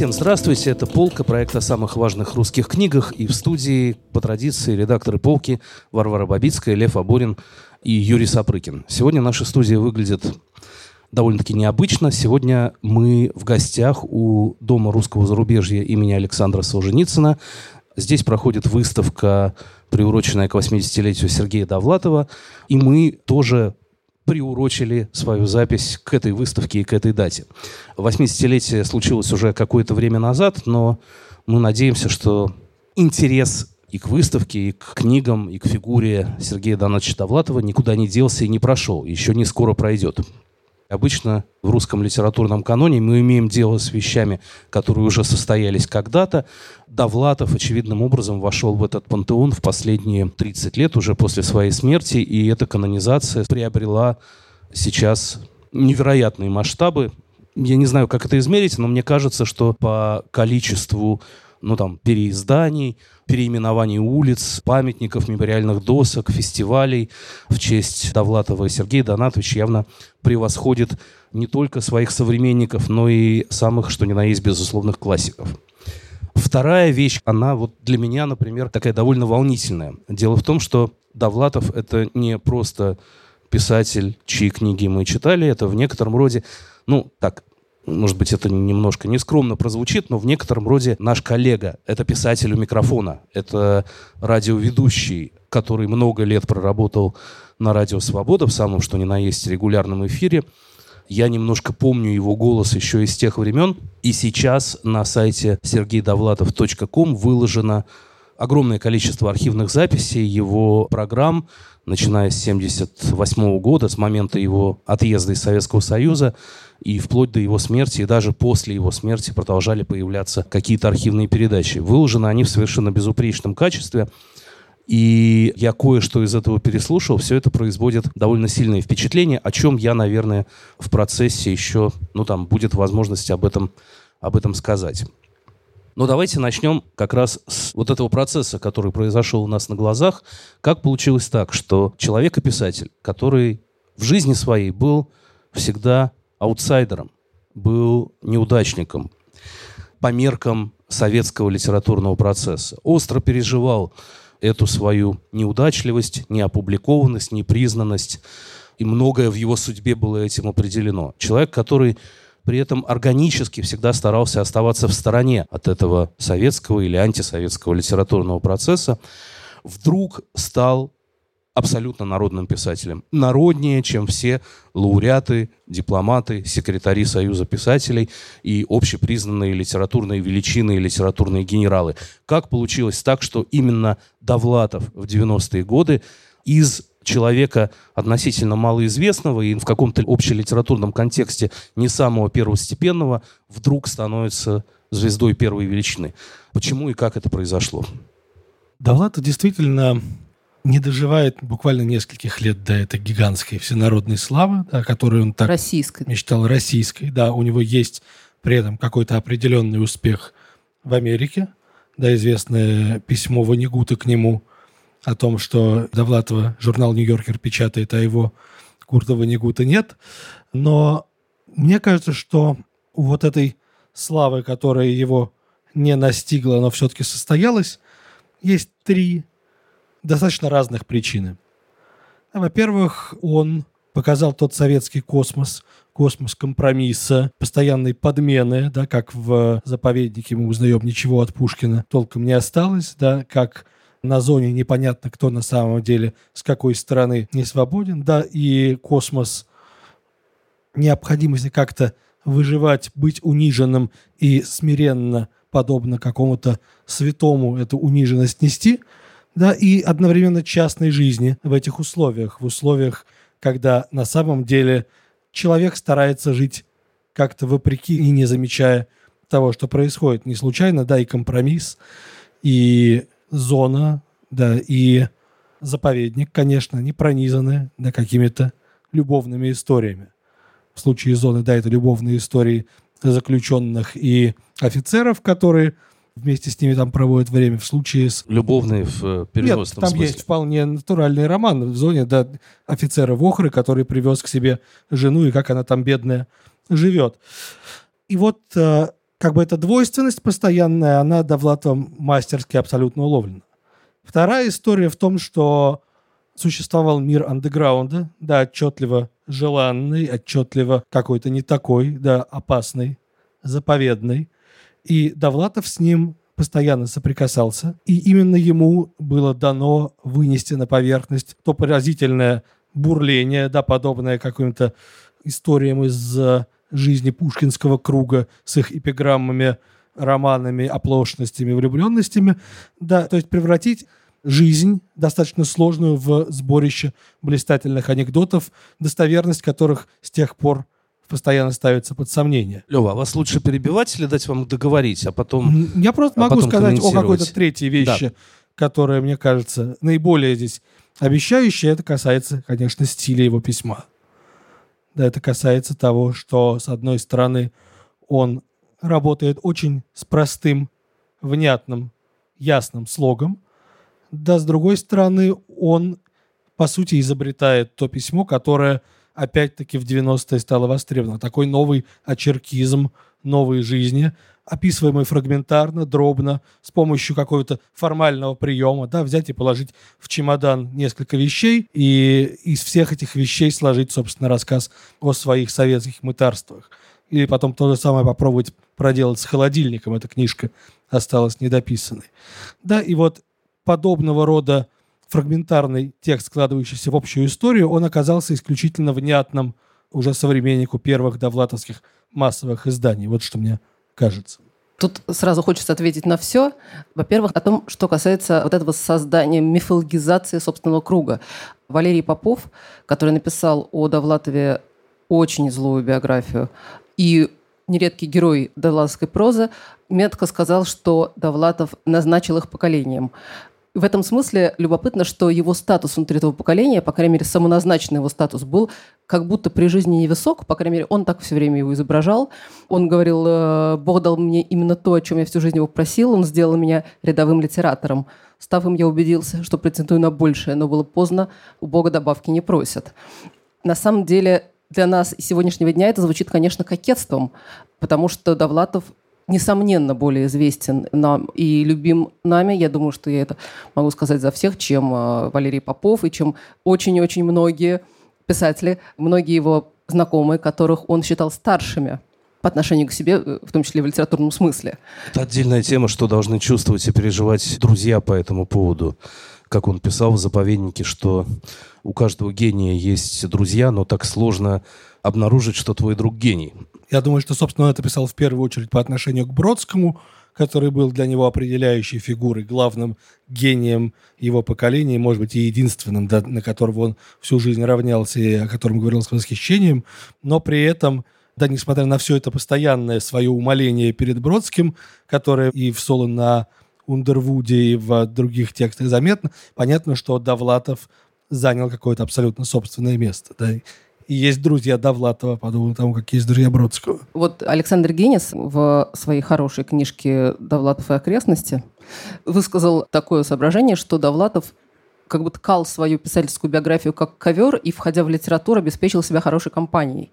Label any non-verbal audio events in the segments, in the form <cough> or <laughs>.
Всем здравствуйте, это «Полка», проект о самых важных русских книгах. И в студии, по традиции, редакторы «Полки» Варвара Бабицкая, Лев Аборин и Юрий Сапрыкин. Сегодня наша студия выглядит довольно-таки необычно. Сегодня мы в гостях у Дома русского зарубежья имени Александра Солженицына. Здесь проходит выставка, приуроченная к 80-летию Сергея Довлатова. И мы тоже приурочили свою запись к этой выставке и к этой дате. 80-летие случилось уже какое-то время назад, но мы надеемся, что интерес и к выставке, и к книгам, и к фигуре Сергея Донатовича Довлатова никуда не делся и не прошел. Еще не скоро пройдет. Обычно в русском литературном каноне мы имеем дело с вещами, которые уже состоялись когда-то. Довлатов очевидным образом вошел в этот пантеон в последние 30 лет уже после своей смерти, и эта канонизация приобрела сейчас невероятные масштабы. Я не знаю, как это измерить, но мне кажется, что по количеству ну, там, переизданий, переименований улиц, памятников, мемориальных досок, фестивалей в честь Довлатова и Сергея Донатовича явно превосходит не только своих современников, но и самых, что ни на есть, безусловных классиков. Вторая вещь, она вот для меня, например, такая довольно волнительная. Дело в том, что Довлатов — это не просто писатель, чьи книги мы читали, это в некотором роде, ну, так, может быть, это немножко нескромно прозвучит, но в некотором роде наш коллега. Это писатель у микрофона, это радиоведущий, который много лет проработал на радио «Свобода» в самом, что ни на есть, регулярном эфире. Я немножко помню его голос еще из тех времен. И сейчас на сайте сергейдовлатов.ком выложено огромное количество архивных записей его программ, начиная с 1978 года, с момента его отъезда из Советского Союза, и вплоть до его смерти, и даже после его смерти продолжали появляться какие-то архивные передачи. Выложены они в совершенно безупречном качестве. И я кое-что из этого переслушал. Все это производит довольно сильное впечатление, о чем я, наверное, в процессе еще, ну там, будет возможность об этом, об этом сказать. Но давайте начнем как раз с вот этого процесса, который произошел у нас на глазах. Как получилось так, что человек и писатель, который в жизни своей был всегда аутсайдером, был неудачником по меркам советского литературного процесса. Остро переживал эту свою неудачливость, неопубликованность, непризнанность, и многое в его судьбе было этим определено. Человек, который при этом органически всегда старался оставаться в стороне от этого советского или антисоветского литературного процесса, вдруг стал абсолютно народным писателем. Народнее, чем все лауреаты, дипломаты, секретари Союза писателей и общепризнанные литературные величины и литературные генералы. Как получилось так, что именно Довлатов в 90-е годы из человека относительно малоизвестного и в каком-то общелитературном контексте не самого первостепенного вдруг становится звездой первой величины. Почему и как это произошло? Довлатов действительно не доживает буквально нескольких лет до этой гигантской всенародной славы, о которой он так российской. мечтал, российской. Да, у него есть при этом какой-то определенный успех в Америке, да, известное письмо Ванигута к нему о том, что Довлатова журнал «Нью-Йоркер» печатает, а его Курта Ванигута нет. Но мне кажется, что вот этой славы, которая его не настигла, но все-таки состоялась, есть три достаточно разных причины. Во-первых, он показал тот советский космос, космос компромисса, постоянной подмены, да, как в заповеднике мы узнаем, ничего от Пушкина толком не осталось, да, как на зоне непонятно, кто на самом деле с какой стороны не свободен, да, и космос необходимости как-то выживать, быть униженным и смиренно, подобно какому-то святому, эту униженность нести – да, и одновременно частной жизни в этих условиях, в условиях, когда на самом деле человек старается жить как-то вопреки и не замечая того, что происходит. Не случайно, да, и компромисс, и зона, да, и заповедник, конечно, не пронизаны да, какими-то любовными историями. В случае зоны, да, это любовные истории заключенных и офицеров, которые вместе с ними там проводит время. В случае с... Любовные в э, переносном Нет, там смысле. есть вполне натуральный роман в зоне да, офицера Вохры, который привез к себе жену, и как она там бедная живет. И вот э, как бы эта двойственность постоянная, она Довлатовым мастерски абсолютно уловлена. Вторая история в том, что существовал мир андеграунда, да, отчетливо желанный, отчетливо какой-то не такой, да, опасный, заповедный. И Довлатов с ним постоянно соприкасался, и именно ему было дано вынести на поверхность то поразительное бурление, да, подобное каким-то историям из э, жизни пушкинского круга с их эпиграммами, романами, оплошностями, влюбленностями, да, то есть превратить жизнь, достаточно сложную, в сборище блистательных анекдотов, достоверность которых с тех пор постоянно ставится под сомнение. Лева, а вас лучше перебивать или дать вам договорить, а потом... Я просто а могу сказать о какой-то третьей вещи, которая, мне кажется, наиболее здесь обещающая. Это касается, конечно, стиля его письма. Да, это касается того, что, с одной стороны, он работает очень с простым, внятным, ясным слогом, да, с другой стороны, он, по сути, изобретает то письмо, которое, опять-таки, в 90-е стало востребовано. Такой новый очеркизм новой жизни, описываемый фрагментарно, дробно, с помощью какого-то формального приема, да, взять и положить в чемодан несколько вещей и из всех этих вещей сложить, собственно, рассказ о своих советских мытарствах. Или потом то же самое попробовать проделать с холодильником. Эта книжка осталась недописанной. Да, и вот подобного рода фрагментарный текст, складывающийся в общую историю, он оказался исключительно внятным уже современнику первых довлатовских массовых изданий. Вот что мне кажется. Тут сразу хочется ответить на все. Во-первых, о том, что касается вот этого создания мифологизации собственного круга. Валерий Попов, который написал о Довлатове очень злую биографию, и нередкий герой довлатовской прозы, метко сказал, что Довлатов назначил их поколением. В этом смысле любопытно, что его статус внутри этого поколения, по крайней мере, самоназначенный его статус был как будто при жизни невысок, по крайней мере, он так все время его изображал. Он говорил, «Э, Бог дал мне именно то, о чем я всю жизнь его просил, он сделал меня рядовым литератором. Став им, я убедился, что претендую на большее, но было поздно, у Бога добавки не просят. На самом деле, для нас сегодняшнего дня это звучит, конечно, кокетством, потому что Довлатов несомненно, более известен нам и любим нами. Я думаю, что я это могу сказать за всех, чем э, Валерий Попов и чем очень-очень многие писатели, многие его знакомые, которых он считал старшими по отношению к себе, э, в том числе в литературном смысле. Это отдельная тема, что должны чувствовать и переживать друзья по этому поводу. Как он писал в «Заповеднике», что у каждого гения есть друзья, но так сложно обнаружить, что твой друг гений. Я думаю, что, собственно, он это писал в первую очередь по отношению к Бродскому, который был для него определяющей фигурой, главным гением его поколения, может быть, и единственным, да, на которого он всю жизнь равнялся и о котором говорил с восхищением, но при этом, да, несмотря на все это постоянное свое умоление перед Бродским, которое и в соло на Ундервуде и в других текстах заметно, понятно, что Довлатов занял какое-то абсолютно собственное место. Да? И есть друзья Довлатова, подобно тому, как есть друзья Бродского. Вот Александр Генис в своей хорошей книжке «Довлатов и окрестности» высказал такое соображение, что Довлатов как бы ткал свою писательскую биографию как ковер и, входя в литературу, обеспечил себя хорошей компанией.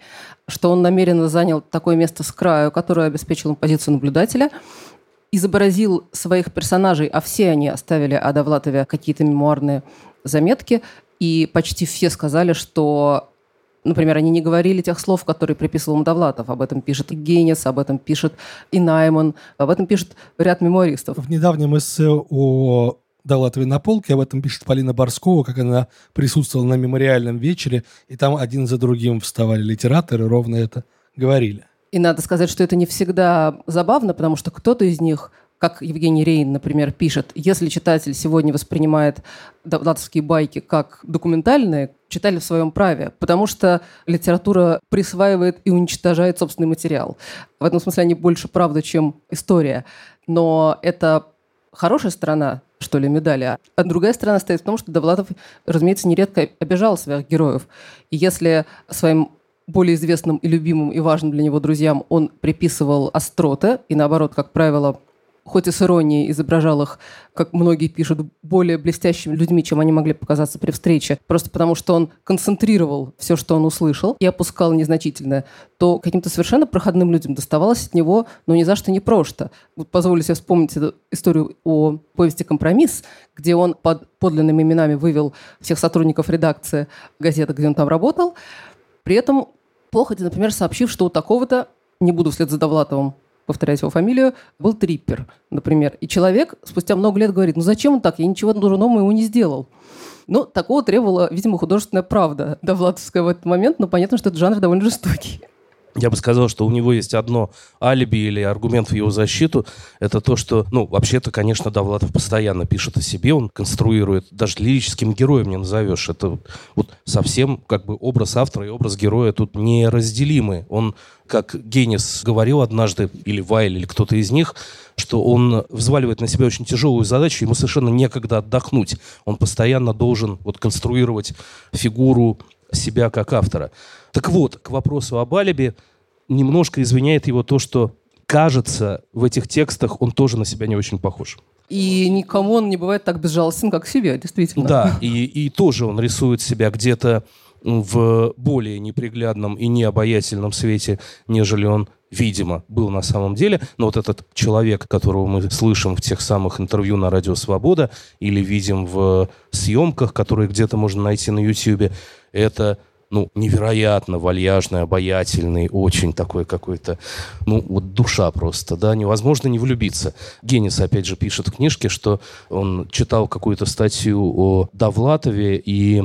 Что он намеренно занял такое место с краю, которое обеспечило позицию наблюдателя, изобразил своих персонажей, а все они оставили о Довлатове какие-то мемуарные заметки, и почти все сказали, что Например, они не говорили тех слов, которые приписывал им Довлатов. Об этом пишет Генис, об этом пишет и Найман, об этом пишет ряд мемуаристов. В недавнем эссе о Довлатове на полке, об этом пишет Полина Борскова, как она присутствовала на мемориальном вечере, и там один за другим вставали литераторы, ровно это говорили. И надо сказать, что это не всегда забавно, потому что кто-то из них как Евгений Рейн, например, пишет, если читатель сегодня воспринимает довлатовские байки как документальные, читали в своем праве, потому что литература присваивает и уничтожает собственный материал. В этом смысле они больше правда, чем история. Но это хорошая сторона, что ли, медали. А другая сторона стоит в том, что Довлатов, разумеется, нередко обижал своих героев. И если своим более известным и любимым и важным для него друзьям он приписывал остроты, и наоборот, как правило, хоть и с иронией изображал их, как многие пишут, более блестящими людьми, чем они могли показаться при встрече, просто потому что он концентрировал все, что он услышал, и опускал незначительное, то каким-то совершенно проходным людям доставалось от него, ну, ни за что не просто. Вот позволю себе вспомнить эту историю о повести «Компромисс», где он под подлинными именами вывел всех сотрудников редакции газеты, где он там работал, при этом походе, например, сообщив, что у такого-то, не буду вслед за Довлатовым повторять его фамилию, был триппер, например. И человек спустя много лет говорит, ну зачем он так, я ничего дурного ему не сделал. Ну, такого требовала, видимо, художественная правда Довлатовская в этот момент, но понятно, что этот жанр довольно жестокий. Я бы сказал, что у него есть одно алиби или аргумент в его защиту. Это то, что, ну, вообще-то, конечно, Довлатов постоянно пишет о себе, он конструирует, даже лирическим героем не назовешь. Это вот совсем как бы образ автора и образ героя тут неразделимы. Он, как Генис говорил однажды, или Вайль, или кто-то из них, что он взваливает на себя очень тяжелую задачу, ему совершенно некогда отдохнуть. Он постоянно должен вот конструировать фигуру себя как автора. Так вот, к вопросу об алиби немножко извиняет его то, что кажется, в этих текстах он тоже на себя не очень похож. И никому он не бывает так безжалостен, как себе, действительно. Да, и, и тоже он рисует себя где-то в более неприглядном и необаятельном свете, нежели он, видимо, был на самом деле. Но вот этот человек, которого мы слышим в тех самых интервью на Радио Свобода или видим в съемках, которые где-то можно найти на YouTube, это ну, невероятно вальяжный, обаятельный, очень такой какой-то, ну, вот душа просто, да, невозможно не влюбиться. Генис, опять же, пишет в книжке, что он читал какую-то статью о Довлатове и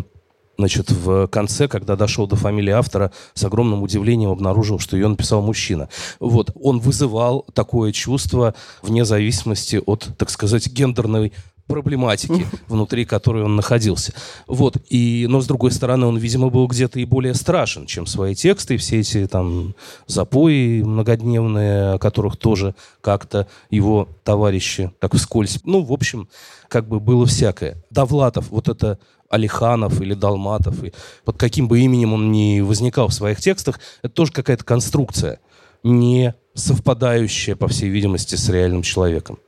значит, в конце, когда дошел до фамилии автора, с огромным удивлением обнаружил, что ее написал мужчина. Вот, он вызывал такое чувство вне зависимости от, так сказать, гендерной проблематики, <laughs> внутри которой он находился. Вот. И, но, с другой стороны, он, видимо, был где-то и более страшен, чем свои тексты, все эти там запои многодневные, о которых тоже как-то его товарищи так вскользь. Ну, в общем, как бы было всякое. Довлатов, вот это Алиханов или Далматов, и под каким бы именем он ни возникал в своих текстах, это тоже какая-то конструкция, не совпадающая, по всей видимости, с реальным человеком.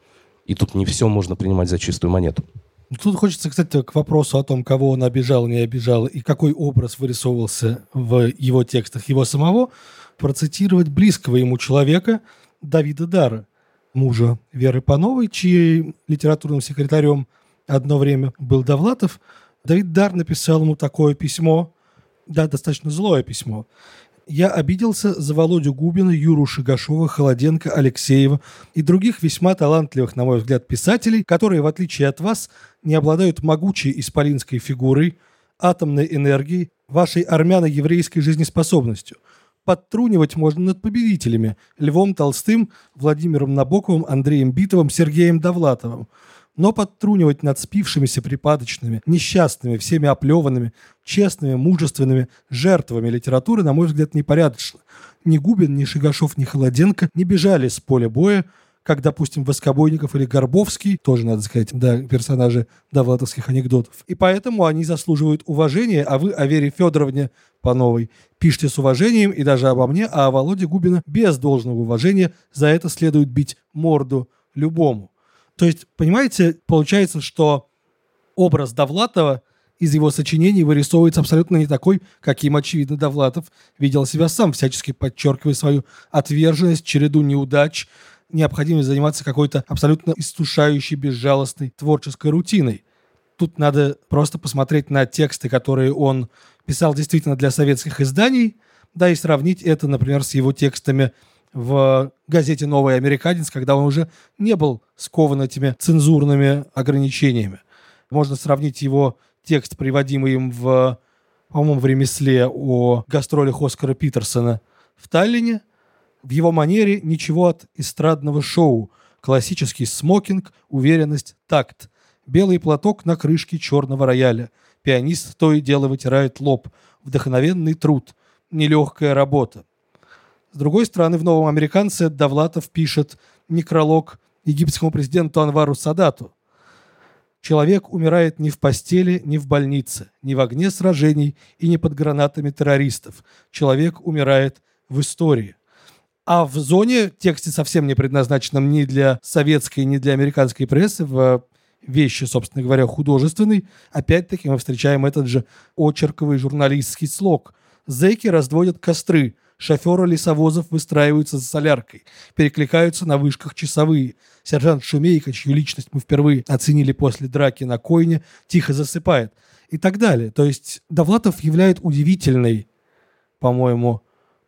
И тут не все можно принимать за чистую монету. Тут хочется, кстати, к вопросу о том, кого он обижал, не обижал, и какой образ вырисовывался в его текстах его самого, процитировать близкого ему человека Давида Дара, мужа Веры Пановой, чьей литературным секретарем одно время был Довлатов. Давид Дар написал ему такое письмо, да, достаточно злое письмо, я обиделся за Володю Губина, Юру Шигашова, Холоденко, Алексеева и других весьма талантливых, на мой взгляд, писателей, которые, в отличие от вас, не обладают могучей исполинской фигурой, атомной энергией, вашей армяно-еврейской жизнеспособностью. Подтрунивать можно над победителями – Львом Толстым, Владимиром Набоковым, Андреем Битовым, Сергеем Довлатовым – но подтрунивать над спившимися припадочными, несчастными, всеми оплеванными, честными, мужественными жертвами литературы, на мой взгляд, непорядочно. Ни Губин, ни Шигашов, ни Холоденко не бежали с поля боя, как, допустим, Воскобойников или Горбовский, тоже, надо сказать, да, персонажи довлатовских анекдотов. И поэтому они заслуживают уважения, а вы о Вере Федоровне по новой пишите с уважением и даже обо мне, а о Володе Губина без должного уважения за это следует бить морду любому. То есть, понимаете, получается, что образ Довлатова из его сочинений вырисовывается абсолютно не такой, каким, очевидно, Довлатов видел себя сам, всячески подчеркивая свою отверженность, череду неудач, необходимость заниматься какой-то абсолютно истушающей, безжалостной творческой рутиной. Тут надо просто посмотреть на тексты, которые он писал действительно для советских изданий, да, и сравнить это, например, с его текстами в газете «Новый американец», когда он уже не был скован этими цензурными ограничениями. Можно сравнить его текст, приводимый им в, по-моему, в ремесле о гастролях Оскара Питерсона в Таллине. В его манере ничего от эстрадного шоу. Классический смокинг, уверенность, такт. Белый платок на крышке черного рояля. Пианист то и дело вытирает лоб. Вдохновенный труд. Нелегкая работа. С другой стороны, в «Новом американце» Довлатов пишет некролог египетскому президенту Анвару Садату. Человек умирает не в постели, не в больнице, не в огне сражений и не под гранатами террористов. Человек умирает в истории. А в зоне тексте совсем не предназначенном ни для советской, ни для американской прессы, в вещи, собственно говоря, художественной, опять-таки мы встречаем этот же очерковый журналистский слог. Зеки разводят костры, шоферы лесовозов выстраиваются за соляркой, перекликаются на вышках часовые. Сержант Шумейко, чью личность мы впервые оценили после драки на койне, тихо засыпает. И так далее. То есть Довлатов являет удивительный, по-моему,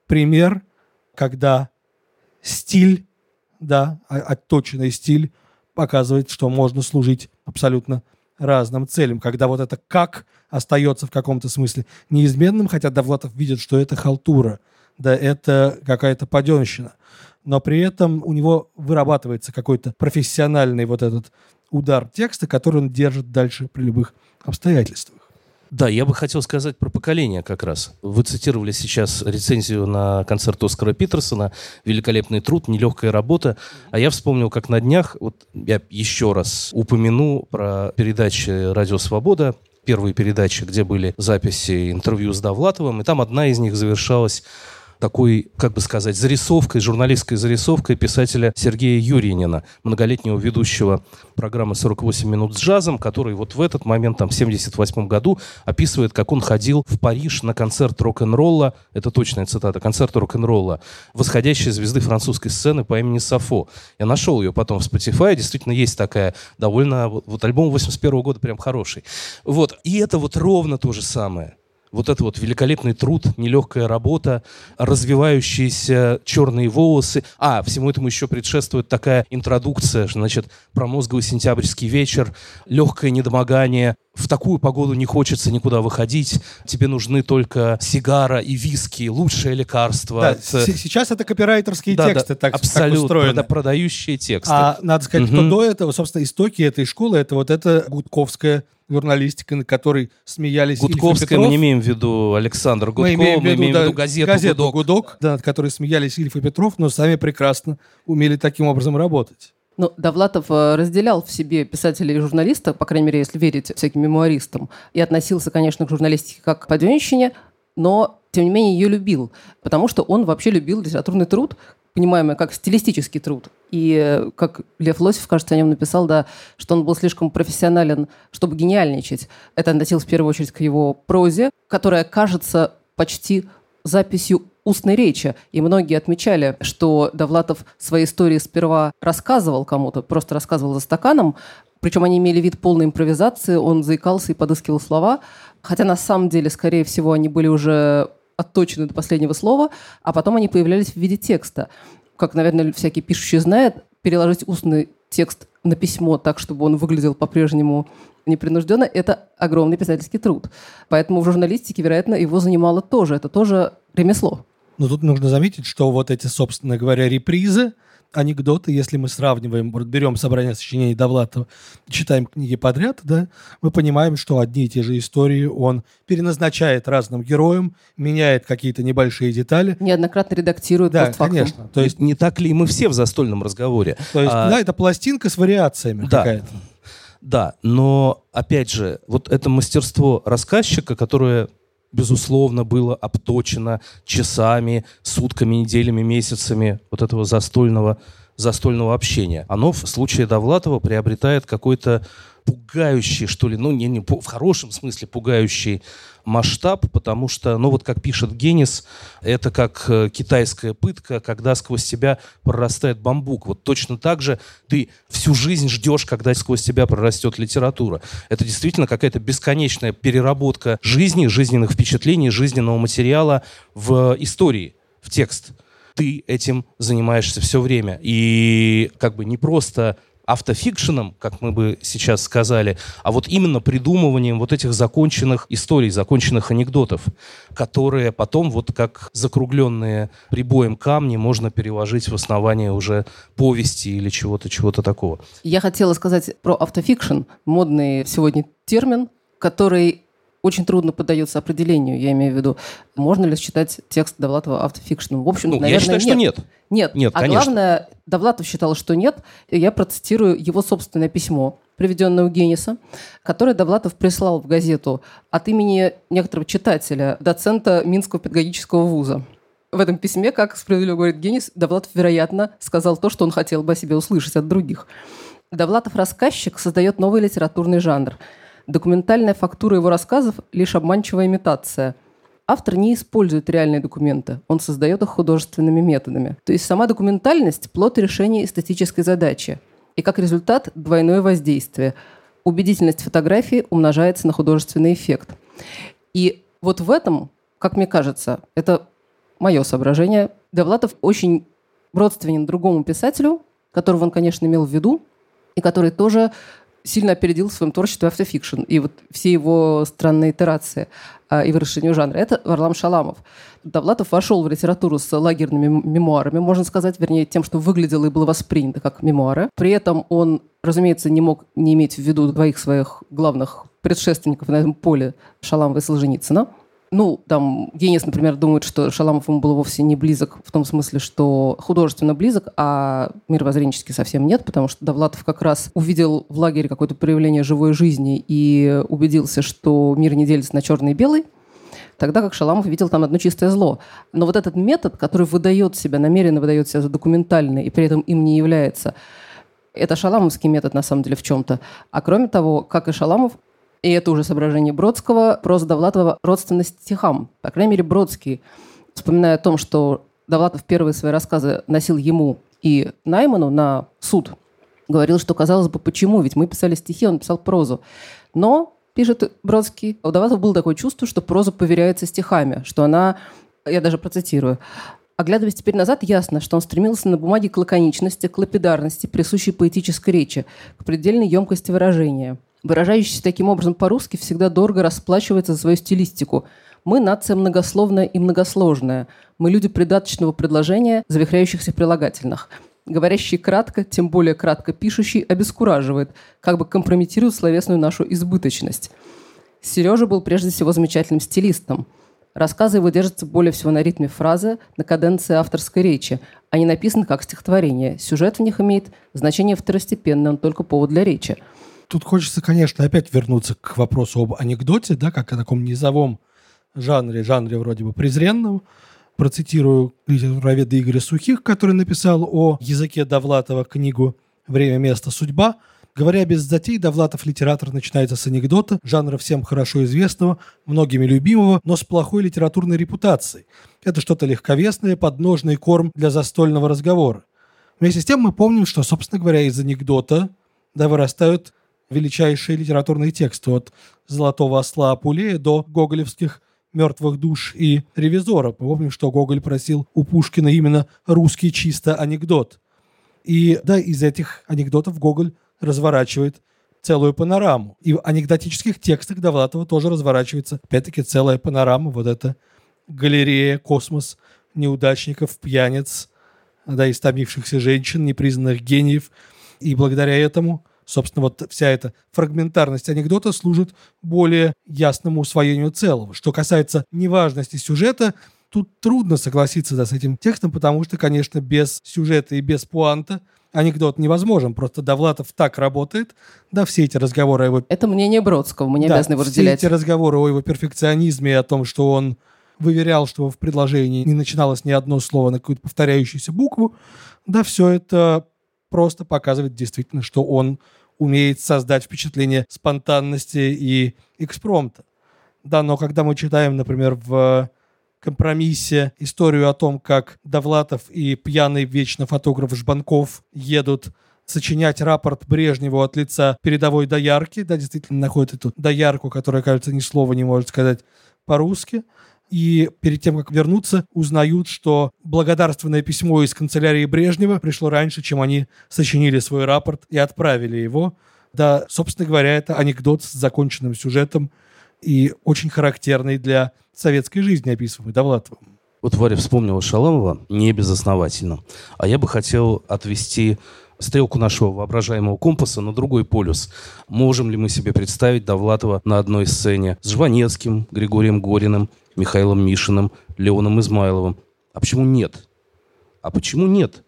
пример когда стиль, да, отточенный стиль показывает, что можно служить абсолютно разным целям, когда вот это «как» остается в каком-то смысле неизменным, хотя Довлатов видит, что это халтура, да, это какая-то паденщина. Но при этом у него вырабатывается какой-то профессиональный вот этот удар текста, который он держит дальше при любых обстоятельствах. Да, я бы хотел сказать про поколение как раз. Вы цитировали сейчас рецензию на концерт Оскара Питерсона «Великолепный труд, нелегкая работа». А я вспомнил, как на днях, вот я еще раз упомяну про передачи «Радио Свобода», первые передачи, где были записи интервью с Довлатовым, и там одна из них завершалась такой, как бы сказать, зарисовкой, журналистской зарисовкой писателя Сергея Юринина, многолетнего ведущего программы «48 минут с джазом», который вот в этот момент, там, в 78 году, описывает, как он ходил в Париж на концерт рок-н-ролла, это точная цитата, концерт рок-н-ролла, восходящей звезды французской сцены по имени Сафо. Я нашел ее потом в Spotify, действительно есть такая довольно, вот альбом 81 года прям хороший. Вот, и это вот ровно то же самое вот это вот великолепный труд, нелегкая работа, развивающиеся черные волосы. А, всему этому еще предшествует такая интродукция, значит, промозговый сентябрьский вечер, легкое недомогание, в такую погоду не хочется никуда выходить, тебе нужны только сигара и виски, лучшее лекарство. Да, от... Сейчас это копирайтерские да, тексты, да, так, абсолютно, так устроены. продающие тексты. А надо сказать, угу. что до этого, собственно, истоки этой школы, это вот эта гудковская журналистика, на которой смеялись Гудковская мы не имеем в виду Александр Гудков, мы имеем в виду, имеем да, в виду газету, газету «Гудок», Гудок, да, над которой смеялись Ильф и Петров, но сами прекрасно умели таким образом работать. Ну, Довлатов э, разделял в себе писателя и журналиста, по крайней мере, если верить всяким мемуаристам, и относился, конечно, к журналистике как к подвенщине, но, тем не менее, ее любил, потому что он вообще любил литературный труд, понимаемый как стилистический труд. И э, как Лев Лосев, кажется, о нем написал, да, что он был слишком профессионален, чтобы гениальничать. Это относилось в первую очередь к его прозе, которая кажется почти записью устной речи. И многие отмечали, что Довлатов свои истории сперва рассказывал кому-то, просто рассказывал за стаканом, причем они имели вид полной импровизации, он заикался и подыскивал слова, хотя на самом деле, скорее всего, они были уже отточены до последнего слова, а потом они появлялись в виде текста. Как, наверное, всякий пишущий знает, переложить устный текст на письмо так, чтобы он выглядел по-прежнему непринужденно, это огромный писательский труд. Поэтому в журналистике, вероятно, его занимало тоже. Это тоже ремесло. Но тут нужно заметить, что вот эти, собственно говоря, репризы, анекдоты, если мы сравниваем, вот берем собрание сочинений Довлатова, читаем книги подряд, да, мы понимаем, что одни и те же истории он переназначает разным героям, меняет какие-то небольшие детали. Неоднократно редактирует Да, конечно. То есть не так ли мы все в застольном разговоре? То есть, а... да, это пластинка с вариациями да. какая-то. Да, но опять же, вот это мастерство рассказчика, которое безусловно, было обточено часами, сутками, неделями, месяцами вот этого застольного, застольного общения. Оно в случае Довлатова приобретает какой-то пугающий, что ли, ну, не, не, в хорошем смысле пугающий масштаб, потому что, ну, вот как пишет Генис, это как э, китайская пытка, когда сквозь тебя прорастает бамбук. Вот точно так же ты всю жизнь ждешь, когда сквозь тебя прорастет литература. Это действительно какая-то бесконечная переработка жизни, жизненных впечатлений, жизненного материала в истории, в текст ты этим занимаешься все время. И как бы не просто автофикшеном, как мы бы сейчас сказали, а вот именно придумыванием вот этих законченных историй, законченных анекдотов, которые потом вот как закругленные прибоем камни можно переложить в основание уже повести или чего-то, чего-то такого. Я хотела сказать про автофикшн, модный сегодня термин, который очень трудно поддается определению, я имею в виду. Можно ли считать текст Довлатова автофикшеном? В общем, ну, наверное, я считаю, нет. что нет. Нет, нет а конечно. главное, Довлатов считал, что нет. Я процитирую его собственное письмо, приведенное у Гениса, которое Довлатов прислал в газету от имени некоторого читателя, доцента Минского педагогического вуза. в этом письме, как справедливо говорит Генис, Довлатов, вероятно, сказал то, что он хотел бы о себе услышать от других. Довлатов рассказчик создает новый литературный жанр. Документальная фактура его рассказов – лишь обманчивая имитация – автор не использует реальные документы, он создает их художественными методами. То есть сама документальность – плод решения эстетической задачи. И как результат – двойное воздействие. Убедительность фотографии умножается на художественный эффект. И вот в этом, как мне кажется, это мое соображение, Довлатов очень родственен другому писателю, которого он, конечно, имел в виду, и который тоже сильно опередил в своем творчестве автофикшн и вот все его странные итерации а, и выражению жанра. Это Варлам Шаламов. Довлатов вошел в литературу с лагерными мемуарами, можно сказать, вернее, тем, что выглядело и было воспринято как мемуары. При этом он, разумеется, не мог не иметь в виду двоих своих главных предшественников на этом поле Шаламова и Солженицына – ну, там, Генис, например, думает, что Шаламов ему был вовсе не близок в том смысле, что художественно близок, а мировоззренчески совсем нет, потому что Довлатов как раз увидел в лагере какое-то проявление живой жизни и убедился, что мир не делится на черный и белый, тогда как Шаламов видел там одно чистое зло. Но вот этот метод, который выдает себя, намеренно выдает себя за документальный и при этом им не является, это шаламовский метод на самом деле в чем-то. А кроме того, как и Шаламов, и это уже соображение Бродского, проза Довлатова родственность стихам. По крайней мере, Бродский, вспоминая о том, что Довлатов первые свои рассказы носил ему и Найману на суд, говорил, что, казалось бы, почему? Ведь мы писали стихи, он писал прозу. Но, пишет Бродский, у Довлатова было такое чувство, что проза поверяется стихами, что она, я даже процитирую, Оглядываясь теперь назад, ясно, что он стремился на бумаге к лаконичности, к лапидарности, присущей поэтической речи, к предельной емкости выражения выражающийся таким образом по-русски, всегда дорого расплачивается за свою стилистику. Мы нация многословная и многосложная. Мы люди придаточного предложения, завихряющихся прилагательных. Говорящий кратко, тем более кратко пишущий, обескураживает, как бы компрометирует словесную нашу избыточность. Сережа был прежде всего замечательным стилистом. Рассказы его держатся более всего на ритме фразы, на каденции авторской речи. Они написаны как стихотворение. Сюжет в них имеет значение второстепенное, он только повод для речи – Тут хочется, конечно, опять вернуться к вопросу об анекдоте, да, как о таком низовом жанре, жанре вроде бы презренном. Процитирую литературоведа Игоря Сухих, который написал о языке Довлатова книгу «Время, место, судьба». Говоря без затей, Довлатов литератор начинается с анекдота, жанра всем хорошо известного, многими любимого, но с плохой литературной репутацией. Это что-то легковесное, подножный корм для застольного разговора. Вместе с тем мы помним, что, собственно говоря, из анекдота да, вырастают величайшие литературные тексты от «Золотого осла Апулея» до гоголевских «Мертвых душ» и «Ревизора». Помним, что Гоголь просил у Пушкина именно русский чисто анекдот. И да, из этих анекдотов Гоголь разворачивает целую панораму. И в анекдотических текстах Довлатова тоже разворачивается, опять-таки, целая панорама. Вот эта галерея, космос неудачников, пьяниц, да, истомившихся женщин, непризнанных гениев. И благодаря этому – Собственно, вот вся эта фрагментарность анекдота служит более ясному усвоению целого. Что касается неважности сюжета, тут трудно согласиться да, с этим текстом, потому что, конечно, без сюжета и без пуанта анекдот невозможен. Просто Довлатов так работает, да, все эти разговоры о его... Это мнение Бродского, мы не да, обязаны его разделять. все эти разговоры о его перфекционизме и о том, что он выверял, что в предложении не начиналось ни одно слово на какую-то повторяющуюся букву, да, все это просто показывает действительно, что он умеет создать впечатление спонтанности и экспромта. Да, но когда мы читаем, например, в компромиссе историю о том, как Довлатов и пьяный вечно фотограф Жбанков едут сочинять рапорт Брежневу от лица передовой доярки, да, действительно находят эту доярку, которая, кажется, ни слова не может сказать по-русски, и перед тем, как вернуться, узнают, что благодарственное письмо из канцелярии Брежнева пришло раньше, чем они сочинили свой рапорт и отправили его. Да, собственно говоря, это анекдот с законченным сюжетом и очень характерный для советской жизни, описываемый Довлатовым. Вот Варя вспомнила Шаламова не безосновательно. А я бы хотел отвести стрелку нашего воображаемого компаса на другой полюс. Можем ли мы себе представить Довлатова на одной сцене с Жванецким, Григорием Гориным, Михаилом Мишиным, Леоном Измайловым? А почему нет? А почему нет?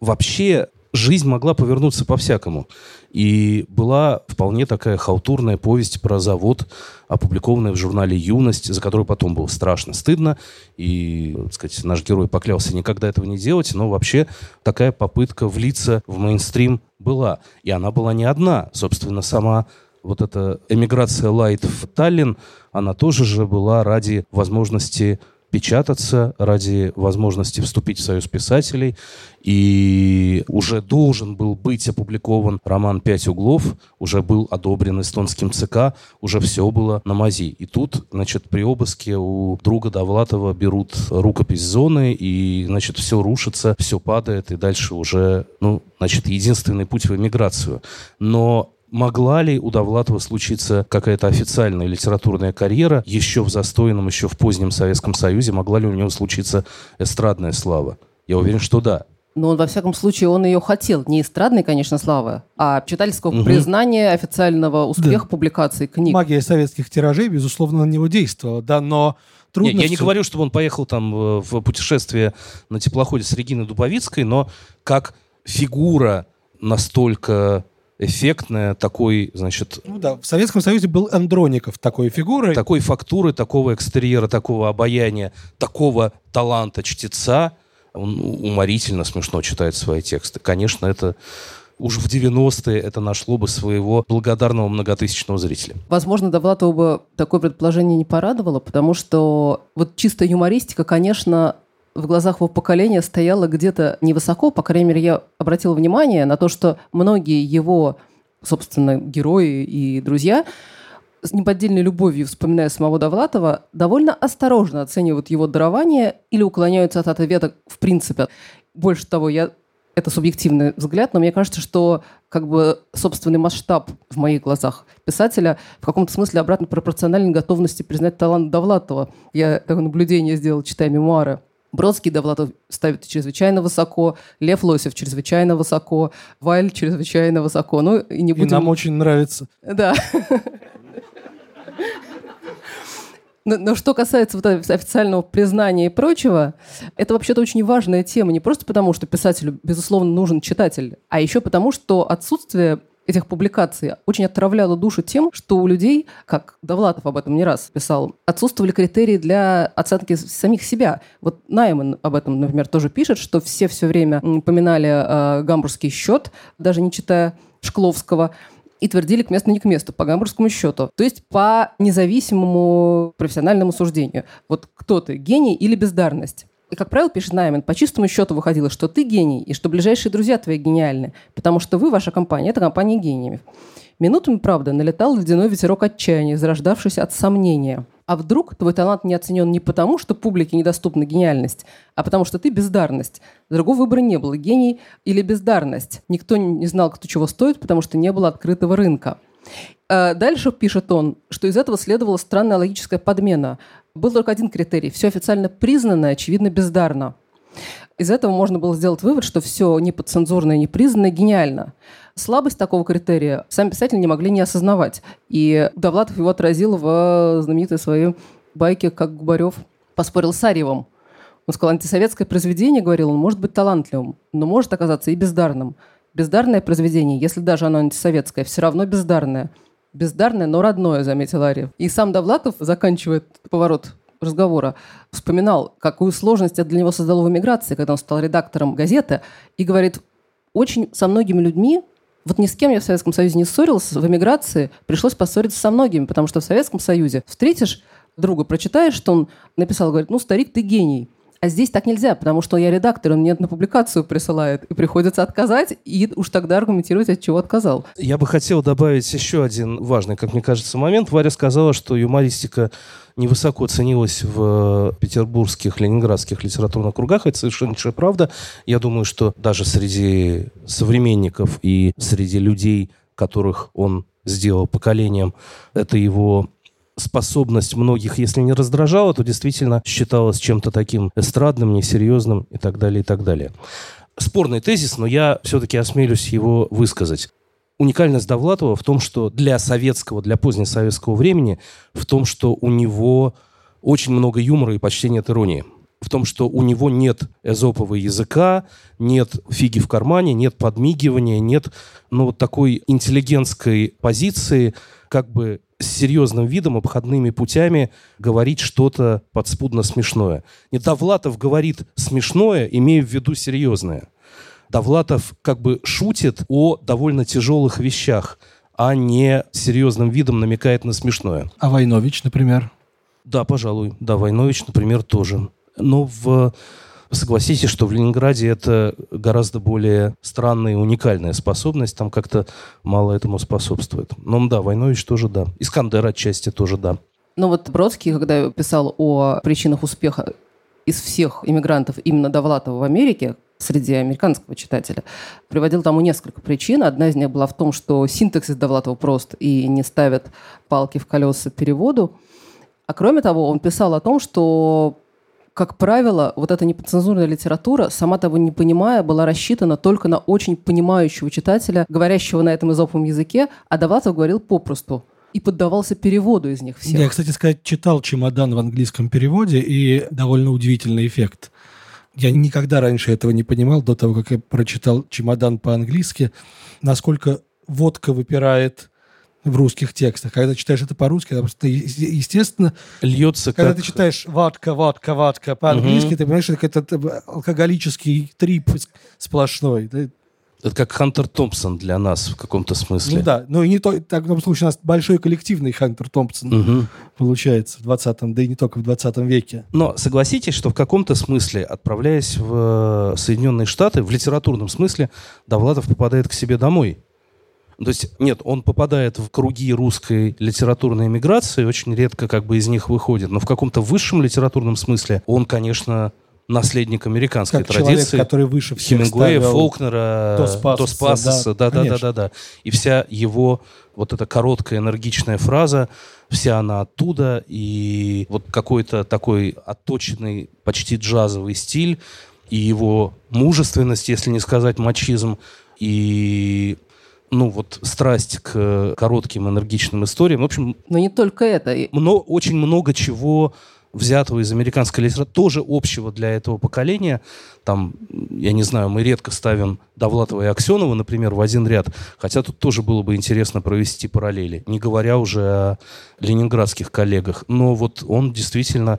Вообще, жизнь могла повернуться по-всякому. И была вполне такая халтурная повесть про завод, опубликованная в журнале «Юность», за которую потом было страшно стыдно. И, так сказать, наш герой поклялся никогда этого не делать, но вообще такая попытка влиться в мейнстрим была. И она была не одна. Собственно, сама вот эта эмиграция Лайт в Таллин, она тоже же была ради возможности печататься ради возможности вступить в Союз писателей. И уже должен был быть опубликован роман «Пять углов», уже был одобрен эстонским ЦК, уже все было на мази. И тут, значит, при обыске у друга Довлатова берут рукопись зоны, и, значит, все рушится, все падает, и дальше уже, ну, значит, единственный путь в эмиграцию. Но могла ли у Довлатова случиться какая-то официальная литературная карьера еще в застойном, еще в позднем Советском Союзе? Могла ли у него случиться эстрадная слава? Я уверен, что да. Но он, во всяком случае, он ее хотел. Не эстрадной, конечно, славы, а читательского угу. признания, официального успеха да. публикации книг. Магия советских тиражей, безусловно, на него действовала, да, но трудно... Я, я не говорю, чтобы он поехал там э, в путешествие на теплоходе с Региной Дубовицкой, но как фигура настолько эффектная, такой, значит... Ну да, в Советском Союзе был Андроников такой фигурой. Такой фактуры, такого экстерьера, такого обаяния, такого таланта чтеца. Он уморительно смешно читает свои тексты. Конечно, это уж в 90-е это нашло бы своего благодарного многотысячного зрителя. Возможно, Довлатову бы такое предположение не порадовало, потому что вот чисто юмористика, конечно, в глазах его поколения стояла где-то невысоко, по крайней мере, я обратила внимание на то, что многие его, собственно, герои и друзья с неподдельной любовью, вспоминая самого Довлатова, довольно осторожно оценивают его дарование или уклоняются от ответа в принципе. Больше того, я это субъективный взгляд, но мне кажется, что как бы собственный масштаб в моих глазах писателя в каком-то смысле обратно пропорционален готовности признать талант Довлатова. Я такое наблюдение сделала, читая мемуары. Бродский Довлатов ставит чрезвычайно высоко, Лев Лосев чрезвычайно высоко, Вайль чрезвычайно высоко. Ну, и не будем... И нам очень нравится. Да. Но, но что касается вот официального признания и прочего, это вообще-то очень важная тема. Не просто потому, что писателю, безусловно, нужен читатель, а еще потому, что отсутствие этих публикаций очень отравляло душу тем, что у людей, как Довлатов об этом не раз писал, отсутствовали критерии для оценки самих себя. Вот Найман об этом, например, тоже пишет, что все все время упоминали э, гамбургский счет, даже не читая Шкловского, и твердили к месту не к месту, по гамбургскому счету. То есть по независимому профессиональному суждению. Вот кто ты, гений или бездарность? И, как правило, пишет Наймен, по чистому счету выходило, что ты гений, и что ближайшие друзья твои гениальны, потому что вы, ваша компания, это компания гениев. Минутами, правда, налетал ледяной ветерок отчаяния, зарождавшийся от сомнения. А вдруг твой талант не оценен не потому, что публике недоступна гениальность, а потому что ты бездарность. Другого выбора не было, гений или бездарность. Никто не знал, кто чего стоит, потому что не было открытого рынка. Э, дальше пишет он, что из этого следовала странная логическая подмена. Был только один критерий. Все официально признанное, очевидно, бездарно. Из этого можно было сделать вывод, что все неподцензурное, непризнанное гениально. Слабость такого критерия сами писатели не могли не осознавать. И Довлатов его отразил в знаменитой своей байке, как Губарев поспорил с Арьевым. Он сказал, антисоветское произведение, говорил он, может быть талантливым, но может оказаться и бездарным. Бездарное произведение, если даже оно антисоветское, все равно бездарное. Бездарное, но родное, заметил Арьев. И сам Довлатов заканчивает поворот разговора, вспоминал, какую сложность это для него создало в эмиграции, когда он стал редактором газеты, и говорит, очень со многими людьми, вот ни с кем я в Советском Союзе не ссорился, в эмиграции пришлось поссориться со многими, потому что в Советском Союзе встретишь друга, прочитаешь, что он написал, говорит, ну, старик, ты гений. А здесь так нельзя, потому что я редактор, он мне на публикацию присылает, и приходится отказать, и уж тогда аргументировать, от чего отказал. Я бы хотел добавить еще один важный, как мне кажется, момент. Варя сказала, что юмористика невысоко ценилась в петербургских, ленинградских литературных кругах. Это совершеннейшая правда. Я думаю, что даже среди современников и среди людей, которых он сделал поколением, это его способность многих, если не раздражала, то действительно считалась чем-то таким эстрадным, несерьезным и так далее, и так далее. Спорный тезис, но я все-таки осмелюсь его высказать. Уникальность Довлатова в том, что для советского, для позднесоветского времени, в том, что у него очень много юмора и почти нет иронии. В том, что у него нет эзопового языка, нет фиги в кармане, нет подмигивания, нет ну, вот такой интеллигентской позиции, как бы с серьезным видом, обходными путями говорить что-то подспудно смешное. Не Довлатов говорит смешное, имея в виду серьезное. Довлатов как бы шутит о довольно тяжелых вещах, а не серьезным видом намекает на смешное. А Войнович, например? Да, пожалуй. Да, Войнович, например, тоже. Но в согласитесь, что в Ленинграде это гораздо более странная и уникальная способность, там как-то мало этому способствует. Но да, Войнович тоже да. Искандер отчасти тоже да. Ну вот Бродский, когда писал о причинах успеха из всех иммигрантов именно Довлатова в Америке, среди американского читателя, приводил тому несколько причин. Одна из них была в том, что синтаксис Довлатова прост и не ставит палки в колеса переводу. А кроме того, он писал о том, что как правило, вот эта непоцензурная литература, сама того не понимая, была рассчитана только на очень понимающего читателя, говорящего на этом изоповом языке, а Довлатов говорил попросту и поддавался переводу из них всех. Я, кстати сказать, читал «Чемодан» в английском переводе, и довольно удивительный эффект. Я никогда раньше этого не понимал, до того, как я прочитал «Чемодан» по-английски, насколько водка выпирает в русских текстах. Когда читаешь это по-русски, это просто естественно... Льется Когда как... ты читаешь «ватка, ватка, ватка» по-английски, угу. ты понимаешь, что это, это алкоголический трип сплошной. Это как Хантер Томпсон для нас в каком-то смысле. Ну да, ну и не то, в таком случае у нас большой коллективный Хантер Томпсон угу. получается в 20-м, да и не только в 20 веке. Но согласитесь, что в каком-то смысле, отправляясь в Соединенные Штаты, в литературном смысле, Довлатов попадает к себе домой. То есть, нет, он попадает в круги русской литературной эмиграции, очень редко как бы из них выходит. Но в каком-то высшем литературном смысле он, конечно, наследник американской как традиции. Человек, который выше всех Хемингуэя, Фолкнера, Пассоса, да, да, да, да, да. И вся его вот эта короткая энергичная фраза, вся она оттуда, и вот какой-то такой отточенный, почти джазовый стиль, и его мужественность, если не сказать мачизм, и ну, вот страсть к коротким энергичным историям. В общем... Но не только это. Много, очень много чего взятого из американской литературы, тоже общего для этого поколения. Там, я не знаю, мы редко ставим Довлатова и Аксенова, например, в один ряд, хотя тут тоже было бы интересно провести параллели, не говоря уже о ленинградских коллегах. Но вот он действительно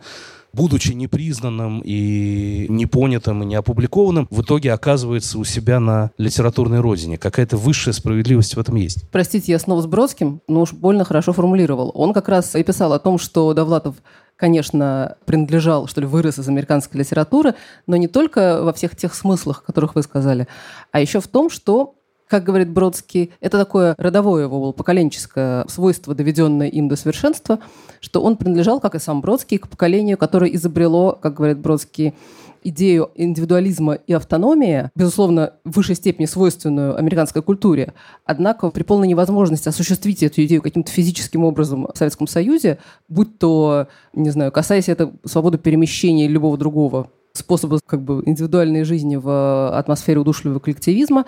будучи непризнанным и непонятым и не опубликованным, в итоге оказывается у себя на литературной родине. Какая-то высшая справедливость в этом есть. Простите, я снова с Бродским, но уж больно хорошо формулировал. Он как раз и писал о том, что Довлатов конечно, принадлежал, что ли, вырос из американской литературы, но не только во всех тех смыслах, которых вы сказали, а еще в том, что как говорит Бродский, это такое родовое его было поколенческое свойство, доведенное им до совершенства, что он принадлежал, как и сам Бродский, к поколению, которое изобрело, как говорит Бродский, идею индивидуализма и автономии, безусловно, в высшей степени свойственную американской культуре, однако при полной невозможности осуществить эту идею каким-то физическим образом в Советском Союзе, будь то, не знаю, касаясь это свободы перемещения или любого другого способа как бы индивидуальной жизни в атмосфере удушливого коллективизма,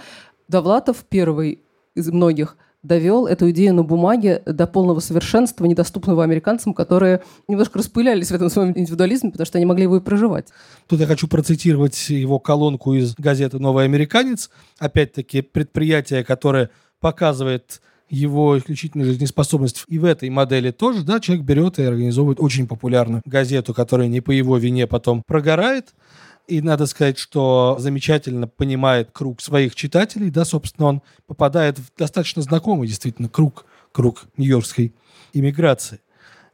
Довлатов первый из многих довел эту идею на бумаге до полного совершенства, недоступного американцам, которые немножко распылялись в этом своем индивидуализме, потому что они могли его и проживать. Тут я хочу процитировать его колонку из газеты «Новый американец». Опять-таки, предприятие, которое показывает его исключительную жизнеспособность и в этой модели тоже, да, человек берет и организовывает очень популярную газету, которая не по его вине потом прогорает, и надо сказать, что замечательно понимает круг своих читателей, да, собственно, он попадает в достаточно знакомый действительно круг, круг нью-йоркской иммиграции.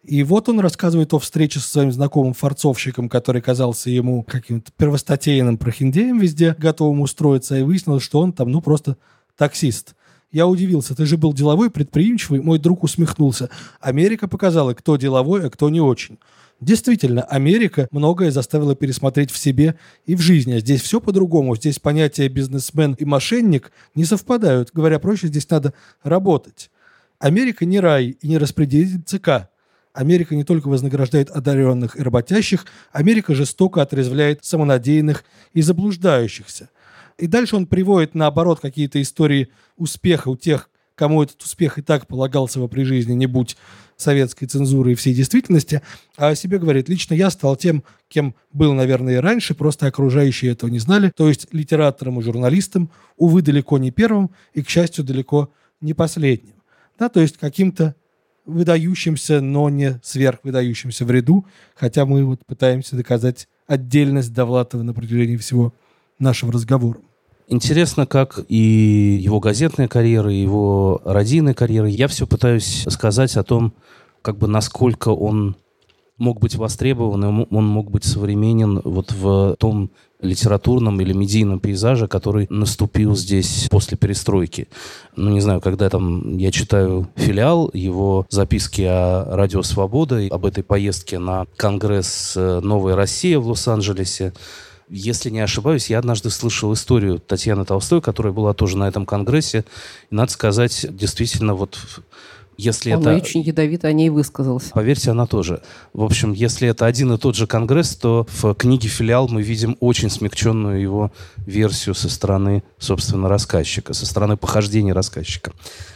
И вот он рассказывает о встрече со своим знакомым форцовщиком, который казался ему каким-то первостатейным прохиндеем везде, готовым устроиться, и выяснилось, что он там, ну, просто таксист. Я удивился, ты же был деловой, предприимчивый, мой друг усмехнулся. Америка показала, кто деловой, а кто не очень. Действительно, Америка многое заставила пересмотреть в себе и в жизни. Здесь все по-другому. Здесь понятия бизнесмен и мошенник не совпадают. Говоря проще, здесь надо работать. Америка не рай и не распределитель ЦК. Америка не только вознаграждает одаренных и работящих, Америка жестоко отрезвляет самонадеянных и заблуждающихся. И дальше он приводит, наоборот, какие-то истории успеха у тех, кому этот успех и так полагался бы при жизни, не будь советской цензуры и всей действительности, а о себе говорит, лично я стал тем, кем был, наверное, и раньше, просто окружающие этого не знали, то есть литератором и журналистом, увы, далеко не первым и, к счастью, далеко не последним. Да, то есть каким-то выдающимся, но не сверхвыдающимся в ряду, хотя мы вот пытаемся доказать отдельность Довлатова на протяжении всего нашего разговора. Интересно, как и его газетная карьера, и его радийная карьера. Я все пытаюсь сказать о том, как бы насколько он мог быть востребован, он мог быть современен вот в том литературном или медийном пейзаже, который наступил здесь после перестройки. Ну, не знаю, когда там я читаю «Филиал», его записки о «Радио Свобода», об этой поездке на Конгресс э, «Новая Россия» в Лос-Анджелесе, если не ошибаюсь, я однажды слышал историю Татьяны Толстой, которая была тоже на этом конгрессе. И, надо сказать, действительно, вот если Он это... очень ядовито о ней высказался. Поверьте, она тоже. В общем, если это один и тот же конгресс, то в книге «Филиал» мы видим очень смягченную его версию со стороны, собственно, рассказчика, со стороны похождения рассказчика.